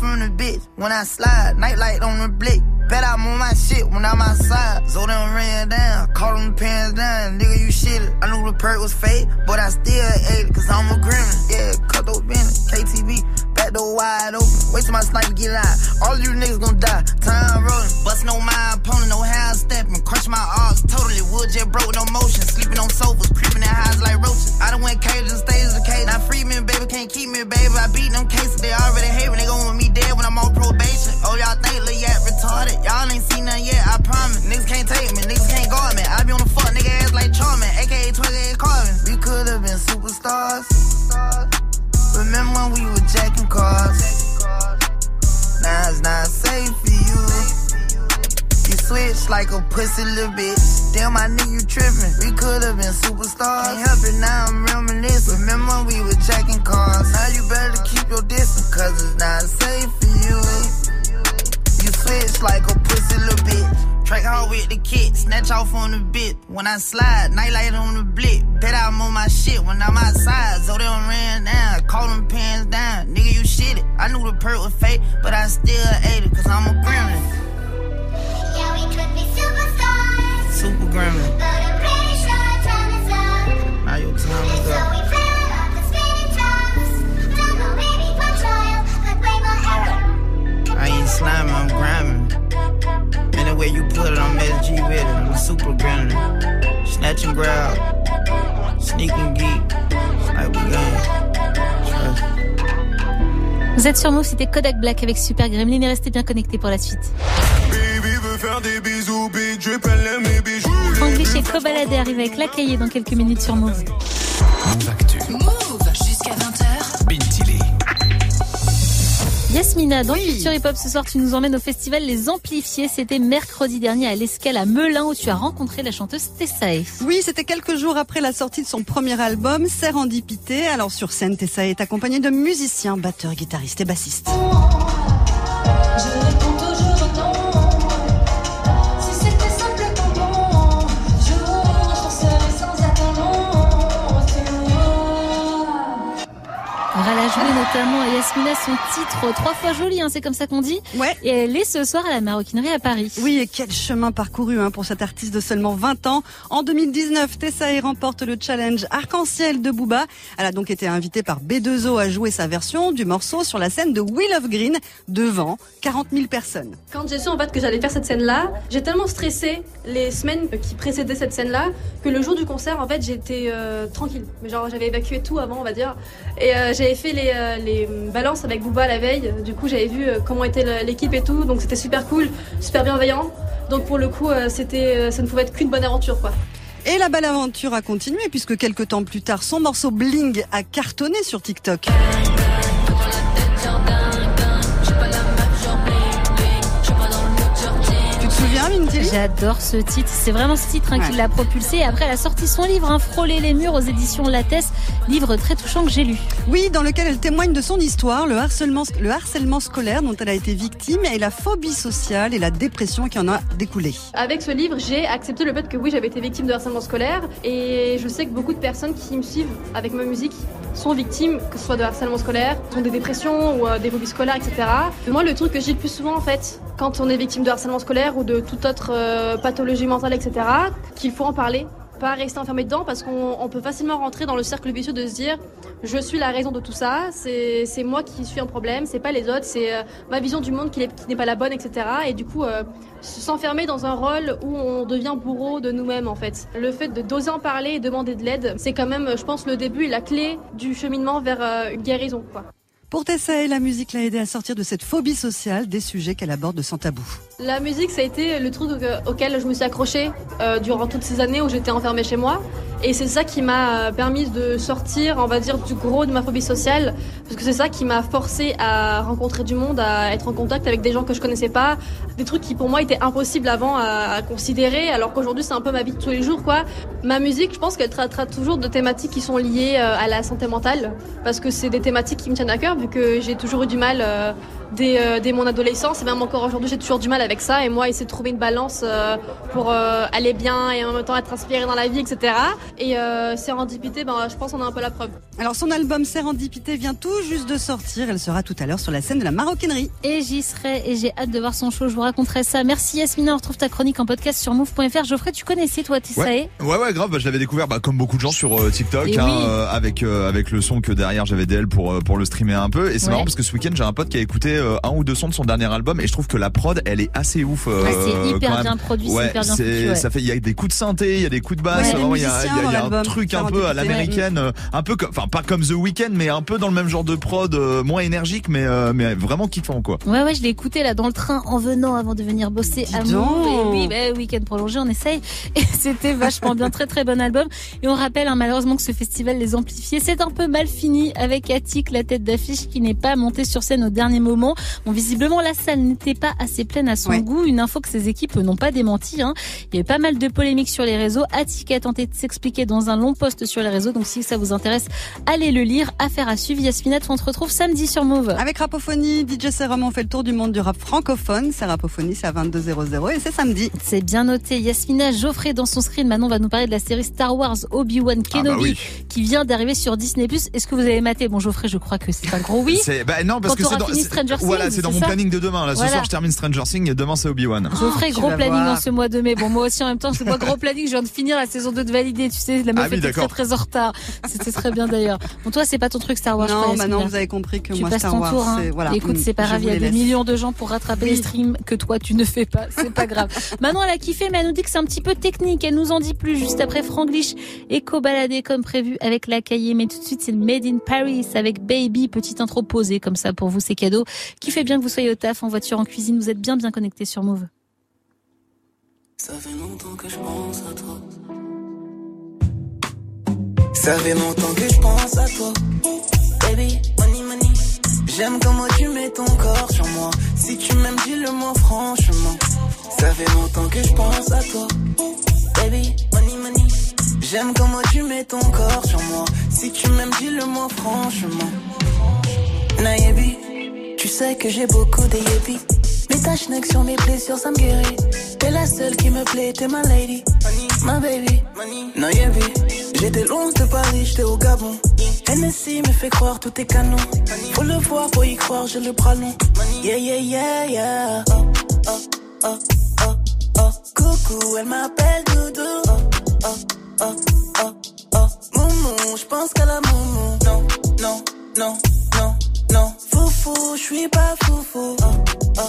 from the bitch. When I slide, nightlight on the blick. Bet I'm on my shit when I'm outside. So them ran down, caught them pants down. Nigga, you shit. I knew the perk was fake, but I still ate it, cause I'm a gremlin. Yeah, cut those Bennett, KTV, back door wide open. Wait till my sniper get out. All you niggas gon' die. Time rolling. Bustin' on my opponent, no hand stepping. Crush my arms totally. Wood jet broke, no motion. Sleeping on sofas, creeping in highs like roaches. I done went cages and stages of cage. Now free me, baby, can't keep me, baby. I beat them cases, they already hate me. They gon' want me dead when I'm on probation. Oh, y'all think Lil Yak retarded? Y'all ain't seen nothing yet, I promise. Niggas can't take me, niggas can't guard me. I be on the fuck nigga ass like Charmin, aka 28 Carvin. We could've been superstars. superstars. Remember when we were jacking cars? Now it's not safe for you. You switch like a pussy little bitch. Damn, my nigga, you tripping. We could've been superstars. Can't help it, now I'm reminiscing. Remember when we were jacking cars? Now you better keep your distance, cause it's not safe for you. You switch like a pussy little bitch. Track hard with the kid, snatch off on the bit. When I slide, nightlight on the blick. Bet I'm on my shit when I'm outside. So done ran down, call them pants down. Nigga, you shitted. I knew the perk was fake, but I still ate it, cause I'm a gremlin. Vous êtes sur Move, c'était Kodak Black avec Super Gremlin et restez bien connectés pour la suite. Baby veut faire des bisous, big drip, elle aime mes bijoux. Franglish et Cobaladé arrivent avec la cahier dans quelques minutes sur Move. Move Actu. Yasmina, dans Culture Hip Hop ce soir, tu nous emmènes au festival Les Amplifiés. C'était mercredi dernier à l'Escale à Melun où tu as rencontré la chanteuse Tessae. Oui, c'était quelques jours après la sortie de son premier album, Serendipité. Alors sur scène, Tessa est accompagnée de musiciens, batteurs, guitaristes et bassistes. Je notamment à Yasmina son titre Trois fois joli, hein, c'est comme ça qu'on dit. Ouais. Et elle est ce soir à la maroquinerie à Paris. Oui, et quel chemin parcouru hein, pour cette artiste de seulement 20 ans. En 2019, Tessae remporte le challenge Arc-en-Ciel de Booba. Elle a donc été invitée par B2O à jouer sa version du morceau sur la scène de Wheel of Green devant 40 000 personnes. Quand j'ai su en fait que j'allais faire cette scène-là, j'ai tellement stressé les semaines qui précédaient cette scène-là que le jour du concert, en fait, j'étais euh, tranquille. Mais genre, j'avais évacué tout avant, on va dire. Et euh, j'avais fait les, euh, les balances avec Booba la veille. Du coup, j'avais vu comment était l'équipe et tout. Donc, c'était super cool, super bienveillant. Donc, pour le coup, c'était, ça ne pouvait être qu'une bonne aventure, quoi. Et la belle aventure a continué puisque quelques temps plus tard, son morceau Bling a cartonné sur TikTok. J'adore ce titre. C'est vraiment ce titre hein, qui l'a propulsé. Et après, elle a sorti son livre, hein, Frôler les murs aux éditions Lattès. Livre très touchant que j'ai lu. Oui, dans lequel elle témoigne de son histoire, le harcèlement, le harcèlement scolaire dont elle a été victime et la phobie sociale et la dépression qui en a découlé. Avec ce livre, j'ai accepté le fait que oui, j'avais été victime de harcèlement scolaire et je sais que beaucoup de personnes qui me suivent avec ma musique sont victimes, que ce soit de harcèlement scolaire, ont des dépressions ou euh, des phobies scolaires, etc. Moi, le truc que dis le plus souvent, en fait, quand on est victime de harcèlement scolaire ou de toute autre euh, pathologie mentale, etc., qu'il faut en parler, pas rester enfermé dedans parce qu'on on peut facilement rentrer dans le cercle vicieux de se dire je suis la raison de tout ça, c'est moi qui suis un problème, c'est pas les autres, c'est euh, ma vision du monde qui est- qui n'est pas la bonne, etc. Et du coup, euh, s'enfermer dans un rôle où on devient bourreau de nous-mêmes en fait. Le fait de d'oser en parler et demander de l'aide, c'est quand même, je pense, le début et la clé du cheminement vers euh, une guérison. Quoi. Pour Tessa, la musique l'a aidée à sortir de cette phobie sociale, des sujets qu'elle aborde sans tabou. La musique, ça a été le truc au- auquel je me suis accrochée euh, durant toutes ces années où j'étais enfermée chez moi. Et c'est ça qui m'a permis de sortir, on va dire, du gros de ma phobie sociale. Parce que c'est ça qui m'a forcé à rencontrer du monde, à être en contact avec des gens que je connaissais pas. Des trucs qui pour moi étaient impossibles avant à, à considérer, alors qu'aujourd'hui c'est un peu ma vie de tous les jours, quoi. Ma musique, je pense qu'elle traitera toujours de thématiques qui sont liées euh, à la santé mentale. Parce que c'est des thématiques qui me tiennent à cœur, vu que j'ai toujours eu du mal euh, dès, euh, dès mon adolescence. Et même encore aujourd'hui, j'ai toujours du mal avec ça. Et moi, essayer de trouver une balance euh, pour euh, aller bien et en même temps être inspiré dans la vie, etc. Et euh, Sérendipité, ben, je pense qu'on a un peu la preuve. Alors son album Sérendipité vient tout juste de sortir. Elle sera tout à l'heure sur la scène de la maroquinerie. Et j'y serai et j'ai hâte de voir son show. Je vous raconterai ça. Merci Yasmina. On retrouve ta chronique en podcast sur move.fr. Geoffrey, tu connaissais toi Tissae Ouais. ouais, ouais, grave. Bah, je l'avais découvert, bah, comme beaucoup de gens sur euh, TikTok, hein, oui. euh, avec euh, avec le son que derrière j'avais d'elle pour euh, pour le streamer un peu. Et c'est Ouais. marrant parce que ce week-end j'ai un pote qui a écouté un ou deux sons de son dernier album et je trouve que la prod elle est assez ouf. euh, Ouais, c'est hyper même. bien produit, c'est Ouais, hyper bien c'est- foutu, ouais. Ça fait, il y a des coups de synthé, il y a des coups de basse. Ouais, il y a, y y un truc un peu à l'américaine, euh, un peu enfin pas comme The Weeknd, mais un peu dans le même genre de prod, euh, moins énergique, mais euh, mais vraiment kiffant quoi. Ouais, ouais, je l'ai écouté là dans le train en venant avant de venir bosser à. Et oui, bah, week-end prolongé, on essaye. Et c'était vachement bien, très très bon album. Et on rappelle hein, malheureusement que ce festival Les Amplifiés, c'est un peu mal fini avec Attic, la tête d'affiche, qui n'est pas montée sur scène au dernier moment. Bon, visiblement, la salle n'était pas assez pleine à son Ouais. goût. Une info que ses équipes n'ont pas démenti. Hein. Il y a eu pas mal de polémiques sur les réseaux. Attic a tenté de s'expliquer dans un long post sur les réseaux. Donc si ça vous intéresse, allez le lire. Affaire à suivre. Yasmina, on se retrouve samedi sur Move. Avec Rapophonie, DJ Serum, on fait le tour du monde du rap francophone. C'est Rapophonie, c'est à 22h00 et c'est samedi. C'est bien noté. Yasmina Geoffrey dans son screen. Maintenant, on va nous parler de la série Star Wars Obi-Wan Ah bah Kenobi oui. qui vient d'arriver sur Disney+. Est-ce que vous avez maté? Bon, Geoffrey, je crois que c'est un gros oui. C'est bah non parce Quand que c'est dans voilà c'est dans mon ça planning de demain là. Ce Voilà. soir je termine Stranger Things et demain c'est Obi Wan. Geoffrey, tu gros planning voir. en ce mois de mai. Bon, moi aussi en même temps, c'est moi gros planning. Je viens de finir la saison 2 de valider. Tu sais, la meuf Ah oui, était très très en retard. C'était très bien d'ailleurs. Bon, toi, c'est pas ton truc Star Wars. je non, maintenant Yasmina. vous avez compris que Tu moi passes Star ton Wars, tour. hein. voilà. Écoute, c'est pas je grave. Il y a des millions de gens pour rattraper les streams que toi tu ne fais pas. C'est pas grave. Manon, elle a kiffé, mais elle nous dit que c'est un petit peu technique. Elle nous en dit plus juste après Franglish. Éco baladé comme prévu avec la cahier. Mais tout de suite, c'est Made in Paris avec Baby. Petite intro posée comme ça pour vous, c'est cadeau. Qui fait bien que vous soyez au taf, en voiture, en cuisine. Vous êtes bien bien connectés sur Move. Ça fait longtemps que je pense à toi. Ça fait longtemps que je pense à toi. Baby, money, money. J'aime comment tu mets ton corps sur moi. Si tu m'aimes, dis-le moi franchement. Ça fait longtemps que je pense à toi. Baby, money, money. J'aime comment tu mets ton corps sur moi. Si tu m'aimes, dis-le moi franchement. Nayebi, tu sais que j'ai beaucoup de yébi. Mais ta schneck sur mes blessures, ça me guérit. T'es la seule qui me plaît, t'es ma lady. Ma baby, Nayebi. J'étais loin de Paris, j'étais au Gabon. Hennessy me fait croire tout est canon. Faut le voir, pour y croire, j'ai le bras long. Yeah, yeah, yeah, yeah. Oh, oh, oh, oh, oh. Coucou, elle m'appelle Doudou. Oh, oh, oh, oh, oh. Moumou, j'pense qu'à la moumou. Non, non, non, non. Foufou, j'suis pas foufou. Oh, oh,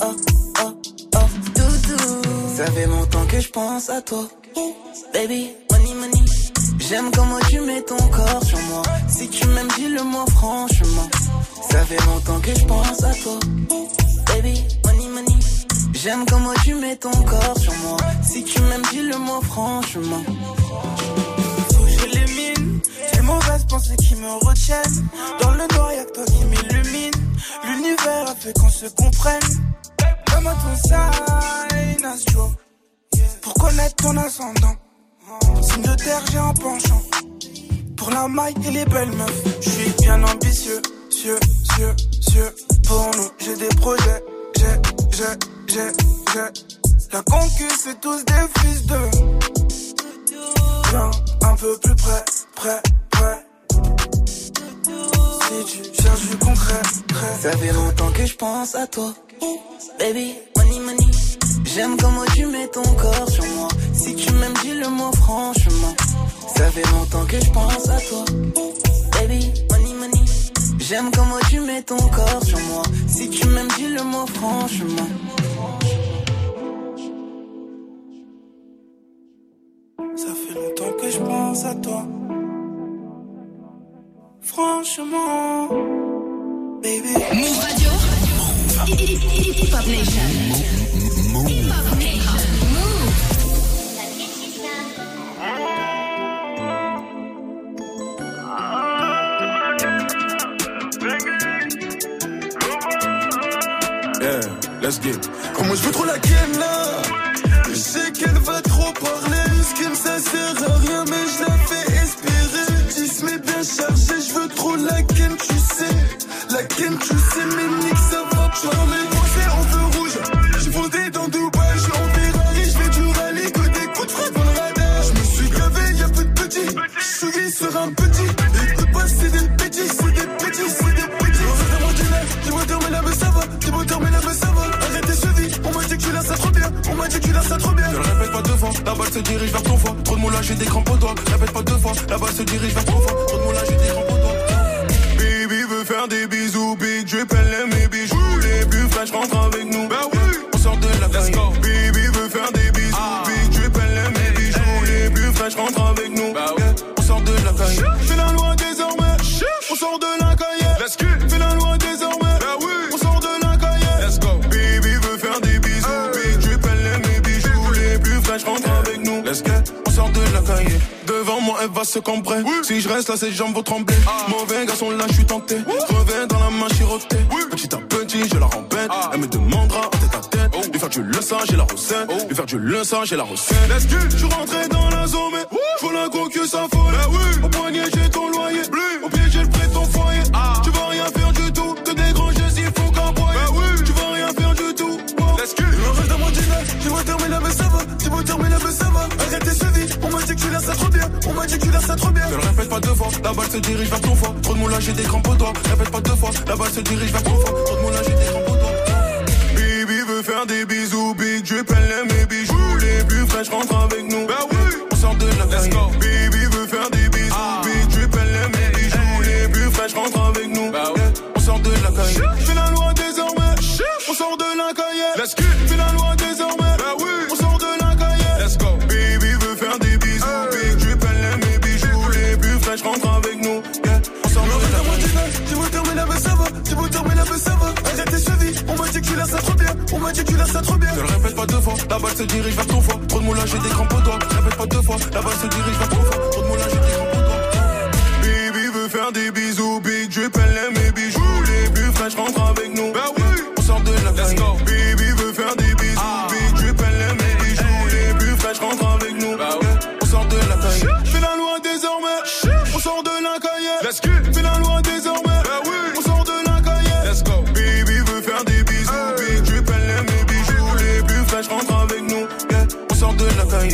oh, oh, oh. Doudou. Ça fait longtemps que j'pense à toi. Baby, money, money. J'aime comment tu mets ton corps sur moi. Si tu m'aimes, dis-le moi franchement. Ça fait longtemps que je pense à toi. Baby, money, money. J'aime comment tu mets ton corps sur moi. Si tu m'aimes, dis-le moi franchement. Ces mauvaises pensées qui me retiennent. Dans le noir, y'a que toi qui m'illumine. L'univers a fait qu'on se comprenne. Comme ton sign astro. pour connaître ton ascendant. Signe de terre, j'ai un penchant. Pour la maille et les belles meufs, je suis bien ambitieux, cieux, cieux, cieux. Pour nous, j'ai des projets, j'ai, j'ai, j'ai, j'ai. La concu, c'est tous des fils de. Viens un peu plus près, près, près. Si tu cherches du concret, près. Ça fait longtemps que je pense à toi. Baby, money, money. J'aime comment tu mets ton corps sur moi. Si tu m'aimes, dis le mot franchement. Ça fait longtemps que je pense à toi. Baby, money, money. J'aime comment tu mets ton corps sur moi. Si tu m'aimes, dis le mot franchement. Ça fait longtemps que je pense à toi. Franchement, baby. Move Radio. Hip Hop Nation. Hip Hop Nation. Yeah, let's get. Comment je veux trop la ken là? Je sais qu'elle va trop parler. Ce ça sert La ken, tu sais, mais nique, ça va parler. Moi, c'est en feu rouge. J'ai fondé dans Dubaï, je suis en Ferrari, je fais du rallye, que des coups de frappe dans le radar. Je me suis gavé, y'a peu de petits. Je suis sur un petit. Écoute pas, c'est des petits, c'est des petits, c'est des petits. Regarde-moi du nez, dis-moi mais là, mais ça va. Dis-moi là, mais ça va. Arrête tes chevilles, on m'a dit que tu l'as ça trop bien. On m'a dit que tu l'as ça trop bien. Ne le répète pas deux fois, la balle se dirige vers ton foie. Trop de moulage, j'ai des crampes aux doigts. Répète pas deux fois, la balle se dirige vers ton foie. Trop de moulage, j'ai des crampes. Faire des bisous, big drip, elle aime mes bijoux. Les plus fraîches rentrent avec nous. Bah oui, on sort de la caille. Baby veut faire des bisous, big drip, elle aime mes bijoux. Les plus fraîches rentrent avec nous. Bah oui, on sort de la caille. Fais la loi désormais, on sort de la caille. Let's go. Fais la loi désormais, bah oui, on sort de la caille. Let's go. Baby veut faire des bisous, big drip, elle aime mes bijoux. Les plus fraîches rentrent avec nous. Let's go. On sort de la caille. Devant moi, elle va se cambrer. Si je reste là, ses jambes vont trembler. Mauvais garçon, là, je suis tenté. Reviens dans la main chirotée. Petit à petit, je la rembête. Elle me demandera en tête à tête. Lui faire du le sang, j'ai la recette. Lui faire du le sang, j'ai la recette. Let's go. Je suis rentré dans la zone, mais faut la concu, ça folle. Au poignet, j'ai ton loyer. Au pied, j'ai le prêt de ton foyer. Tu vas rien faire du tout. Te dégranger s'il faut qu'envoyer. Tu vas rien faire du tout. Let's go. Regarde-moi du nez, dis-moi mais là, mais ça va. Mais là, mais ça va. Arrête tes chevilles, on m'a dit que tu l'as ça trop bien. On m'a dit que tu l'as ça trop bien. Ne le répète pas deux fois, la balle se dirige vers ton foie. Trop de moulage, j'ai des crampes aux doigts. Répète pas deux fois, la balle se dirige vers ton foie. Trop de moulage, j'ai des crampes aux doigts. Baby veut faire des bisous, big elle aime mes bijoux. Les plus fraîches rentrent avec nous. Bah oui, on sort de la caille. Baby veut faire des bisous, big drip, elle aime mes bijoux. Les plus fraîches rentrent avec nous. Bah oui, on sort de la caille. Fais la loi désormais, on sort de la caille. Let's go. Fais la loi désormais, va. Dis-moi mais là, mais ça va. Arrête tes chevilles, on m'a dit que tu l'as ça trop bien. On m'a dit que tu l'as ça trop bien. Ne le répète pas deux fois, la balle se dirige vers ton foie. Trop de moulage, j'ai des crampes aux doigts. Répète pas deux fois, la balle se dirige vers ton foie. Trop de moulage, j'ai des crampes aux doigts. Baby veut faire des bisous, big drip, elle aime mes bijoux. Les plus fraîches rentrent avec nous. Bah oui, on sort de la. Baby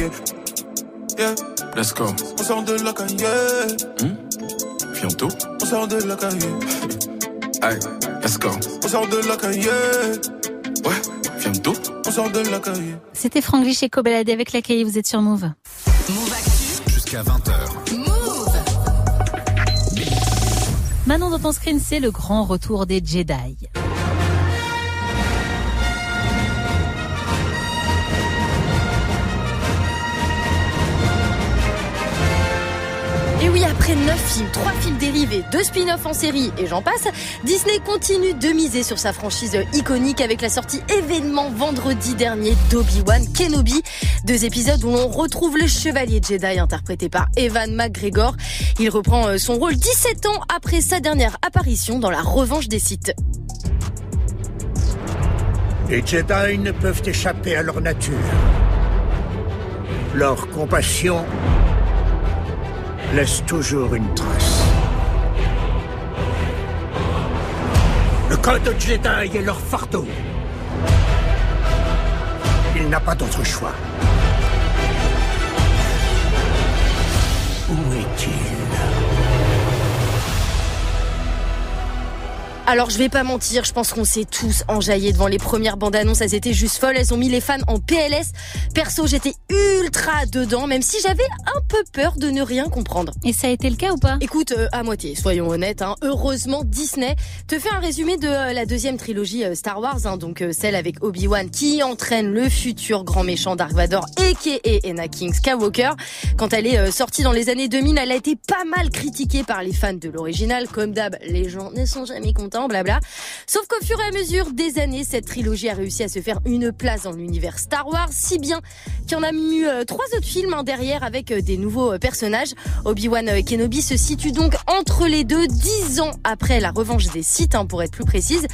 caille. Yeah. Let's go. On sort de la caille. Bientôt. On sort de la caille. Hey, let's go. On sort de la caille. Ouais, bientôt. On sort de la caille. C'était Franck Lich et Cobalade avec la cahier, vous êtes sur Move. Jusqu'à 20h. Maintenant dans ton screen, c'est le grand retour des Jedi. Après 9 films, 3 films dérivés, 2 spin-offs en série et j'en passe, Disney continue de miser sur sa franchise iconique avec la sortie événement vendredi dernier d'Obi-Wan Kenobi. Deux épisodes où l'on retrouve le chevalier Jedi interprété par Evan McGregor. Il reprend euh, son rôle 17 ans après sa dernière apparition dans la revanche des Sith. Les Jedi ne peuvent échapper à leur nature. Leur compassion laisse toujours une trace. Le code Jedi est leur fardeau. Il n'a pas d'autre choix. Où est-il? Alors je vais pas mentir, je pense qu'on s'est tous enjaillés devant les premières bandes annonces, elles étaient juste folles, elles ont mis les fans en PLS. Perso, j'étais ultra dedans, même si j'avais un peu peur de ne rien comprendre. Et ça a été le cas ou pas? Écoute, euh, à moitié, soyons honnêtes. Hein. Heureusement, Disney te fait un résumé de euh, la deuxième trilogie euh, Star Wars, hein, donc celle avec Obi-Wan qui entraîne le futur grand méchant Dark Vador et qui est Anakin Skywalker. Quand elle est sortie dans les années 2000, elle a été pas mal critiquée par les fans de l'original. Comme d'hab, les gens ne sont jamais contents, blabla. Sauf qu'au fur et à mesure des années, cette trilogie a réussi à se faire une place dans l'univers Star Wars, si bien qu'il y en a eu euh, trois autres films hein, derrière avec euh, des nouveaux euh, personnages. Obi-Wan Kenobi se situe donc entre les deux, dix ans après la revanche des Sith, hein, pour être plus précise.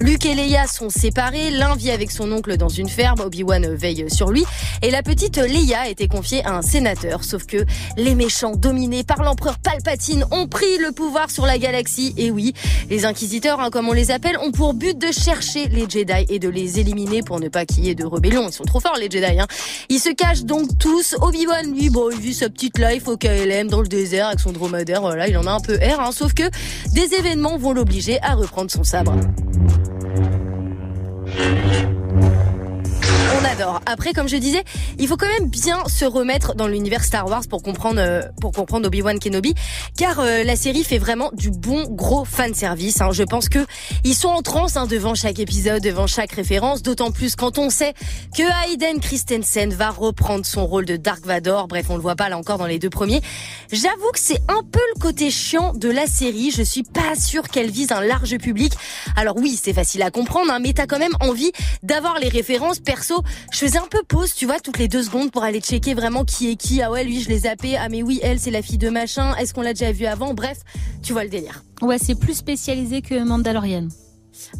Luke et Leia sont séparés, l'un vit avec son oncle dans une ferme, Obi-Wan veille sur lui, et la petite Leia a été confiée à un sénateur. Sauf que les méchants dominés par l'empereur Palpatine ont pris le pouvoir sur la galaxie, et oui, les inquisiteurs, hein, comme on les appelle, ont pour but de chercher les Jedi et de les éliminer pour ne pas qu'il y ait de rébellion. Ils sont trop forts les Jedi. Hein. Ils se cachent donc tous. Obi-Wan, lui, bon, il vit sa petite life au KLM dans le désert avec son dromadaire. Voilà, il en a un peu air. Hein, sauf que des événements vont l'obliger à reprendre son sabre. Adore. Après, comme je disais, il faut quand même bien se remettre dans l'univers Star Wars pour comprendre euh, pour comprendre Obi-Wan Kenobi, car euh, la série fait vraiment du bon gros fan service. Hein. Je pense que ils sont en transe hein, devant chaque épisode, devant chaque référence. D'autant plus quand on sait que Hayden Christensen va reprendre son rôle de Dark Vador. Bref, on le voit pas là encore dans les deux premiers. J'avoue que c'est un peu le côté chiant de la série. Je suis pas sûre qu'elle vise un large public. Alors oui, c'est facile à comprendre, hein, mais t'as quand même envie d'avoir les références. Perso, je faisais un peu pause, tu vois, toutes les deux secondes pour aller checker vraiment qui est qui. Ah ouais, lui, je l'ai zappé. Ah mais oui, elle, c'est la fille de machin. Est-ce qu'on l'a déjà vu avant? Bref, tu vois le délire. Ouais, c'est plus spécialisé que Mandalorian.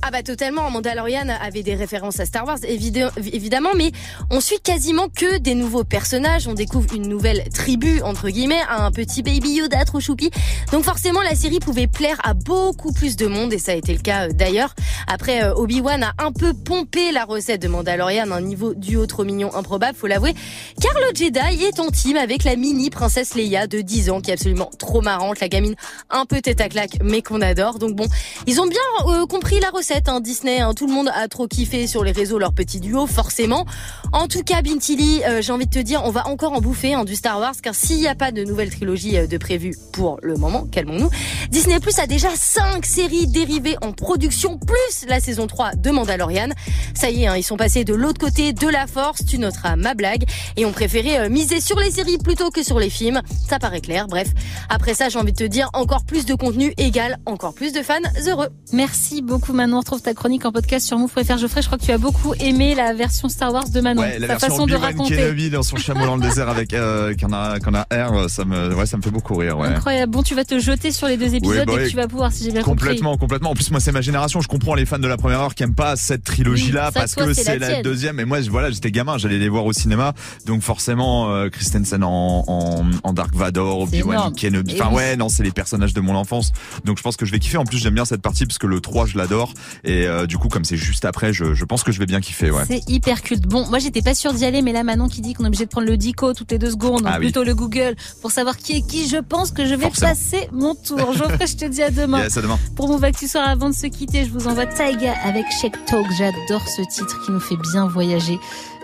Ah bah totalement, Mandalorian avait des références à Star Wars évid- évidemment, mais on suit quasiment que des nouveaux personnages, on découvre une nouvelle tribu entre guillemets, un petit baby Yoda trop choupi. Donc forcément la série pouvait plaire à beaucoup plus de monde et ça a été le cas euh, d'ailleurs. Après euh, Obi-Wan a un peu pompé la recette de Mandalorian un niveau du trop mignon improbable, faut l'avouer, car le Jedi est en team avec la mini princesse Leia de 10 ans qui est absolument trop marrante, la gamine un peu tête à claque mais qu'on adore. Donc bon, ils ont bien euh, compris la recette, hein, Disney. hein. Tout le monde a trop kiffé sur les réseaux leur petit duo, forcément. En tout cas, Bintili, euh, j'ai envie de te dire, on va encore en bouffer hein, du Star Wars, car s'il n'y a pas de nouvelle trilogie euh, de prévue pour le moment, calmons-nous, Disney Plus a déjà cinq séries dérivées en production, plus la saison 3 de Mandalorian. Ça y est, hein, ils sont passés de l'autre côté de la force, tu noteras ma blague, et ont préféré euh, miser sur les séries plutôt que sur les films. Ça paraît clair, bref. Après ça, j'ai envie de te dire, encore plus de contenu égale encore plus de fans heureux. Merci beaucoup Manon. On retrouve ta chronique en podcast sur Move Préfère Geoffrey. Je crois que tu as beaucoup aimé la version Star Wars de Manon. Ouais, la version façon de raconter. Kenobi dans son chameau dans le désert avec euh, qu'on a qu'on a R, ça me ouais, ça me fait beaucoup rire, ouais. Incroyable. Bon, tu vas te jeter sur les deux épisodes bah et tu vas pouvoir, si j'ai bien Complètement, compris. complètement. En plus, moi, c'est ma génération. Je comprends les fans de la première heure qui aiment pas cette trilogie-là Oui, parce toi, que c'est la deuxième. Et moi, je- voilà, j'étais gamin, j'allais les voir au cinéma. Donc forcément, euh, Christensen en, en, en Dark Vador, Obi-Wan. Kenobi. Enfin oui. ouais, non, c'est les personnages de mon enfance. Donc je pense que je vais kiffer. En plus, j'aime bien cette partie parce que le 3, je l'adore. Et euh, du coup, comme c'est juste après, je, je pense que je vais bien kiffer, ouais. C'est hyper culte. Bon, moi j'étais pas sûre d'y aller, mais là Manon qui dit qu'on est obligé de prendre le dico toutes les deux secondes, Ah oui. plutôt le Google, pour savoir qui est qui, je pense que je vais Forcément. passer mon tour. Geoffrey, je te dis à demain. Yes, à demain. Pour mon Actu Soir, avant de se quitter, je vous envoie Taiga avec Shake Talk. J'adore ce titre qui nous fait bien voyager.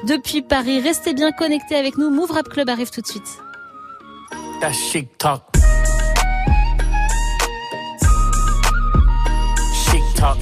Depuis Paris, restez bien connectés avec nous. Move Rap Club arrive tout de suite. That chic talk. Chic talk.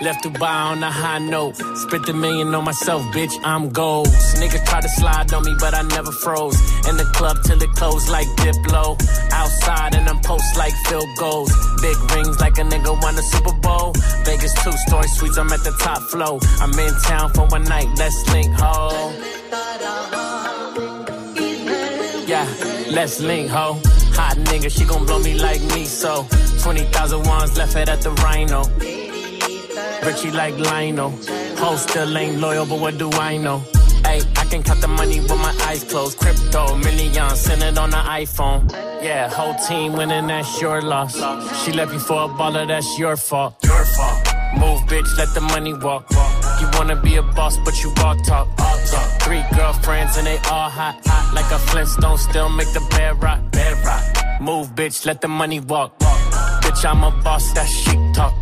Left Dubai on a high note. Spent a million on myself, bitch. I'm gold. Niggas try to slide on me, but I never froze. In the club till it closed like Diplo. Outside and I'm post like field goals. Big rings like a nigga won a Super Bowl. Vegas two story suites, I'm at the top flow. I'm in town for one night, let's link, ho. Yeah, let's link, ho. Hot nigga, she gon' blow me like me, so 20,000 ones left it at the Rhino. Richie like Lionel. Host still ain't loyal, but what do I know? Hey, I can count the money with my eyes closed. Crypto, millions, send it on the iPhone. Yeah, whole team winning, that's your loss. She left you for a baller, that's your fault. Your fault. Move, bitch, let the money walk. You wanna be a boss, but you walk talk. talk. Three girlfriends and they all hot. hot. Like a Flintstone, still make the bed rock. Bed rock. Move, bitch, let the money walk. Bitch, I'm a boss, that chic talk.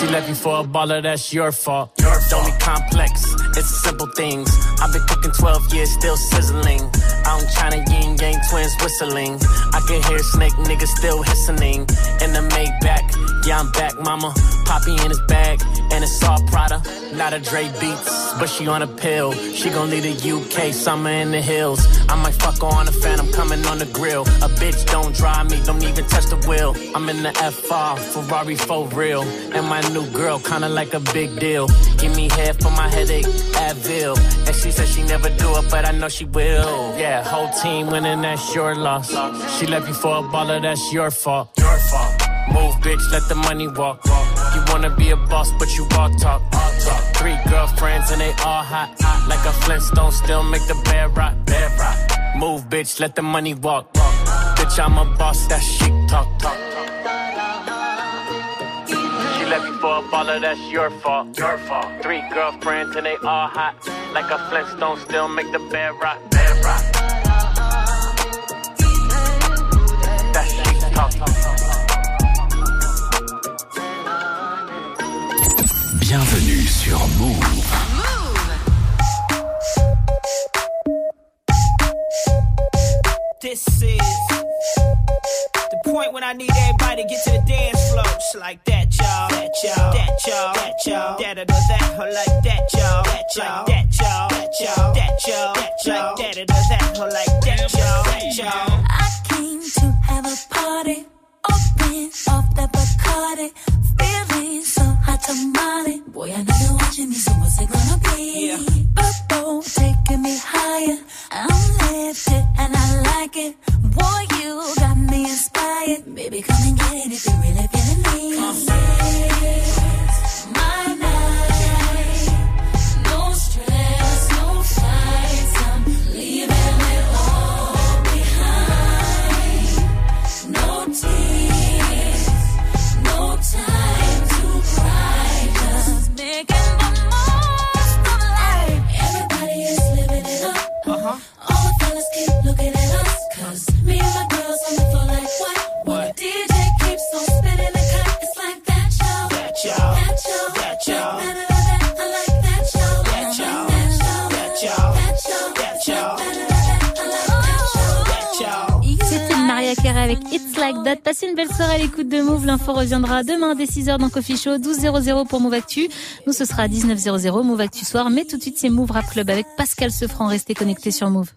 She left you for a baller, that's your fault. Your Don't be complex, it's simple things. I've been cooking 12 years, still sizzling. In China, yin yang twins whistling. I can hear snake niggas still hissing. In the Maybach, yeah, I'm back, mama. Poppy in his bag, and it's all Prada. Not a Dre beats, but she on a pill. She gon' leave the UK, summer in the hills. I might fuck her on the fan, I'm coming on the grill. A bitch don't drive me, don't even touch the wheel. I'm in the FR, Ferrari for real. And my new girl, kinda like a big deal. Give me head for my headache, Advil. And she said she never do it, but I know she will. Yeah, whole team winning, that's your loss. She left you for a baller, that's your fault. Your fault. Move, bitch, let the money walk. You wanna be a boss, but you all talk. talk. Three girlfriends and they all hot. Like a Flintstone, still make the bed rock. Bed rock. Move, bitch, let the money walk. Bitch, I'm a boss, that chic talk. talk. She left you for a baller, that's your fault. Your fault. Three girlfriends and they all hot. Like a Flintstone, still make the. Bed rock. Bienvenue sur Move. This is the point when I need everybody to get to the dance floor. Just like that, y'all. That, y'all. That, y'all. That, y'all. That, or that, or like that, y'all. That, y'all. That, y'all. That, y'all. That, y'all. That, y'all. That, or that, or like that, y'all. That, y'all. I came to have a party. Open off the Bacardi. Feeling so hot tamale. Boy, I know you're watching me, so what's it gonna be? Purple taking me higher. I'm lifted and I like it. Boy, you got me inspired. Baby, come and get it if you're really feeling me. It's Like That. Passez une belle soirée à l'écoute de Move. L'info reviendra demain dès 6h dans Coffee Show, 12.00 pour Move Actu. Nous, ce sera 19.00 Move Actu Soir. Mais tout de suite, c'est Move Rap Club avec Pascal Sefranc. Restez connectés sur Move.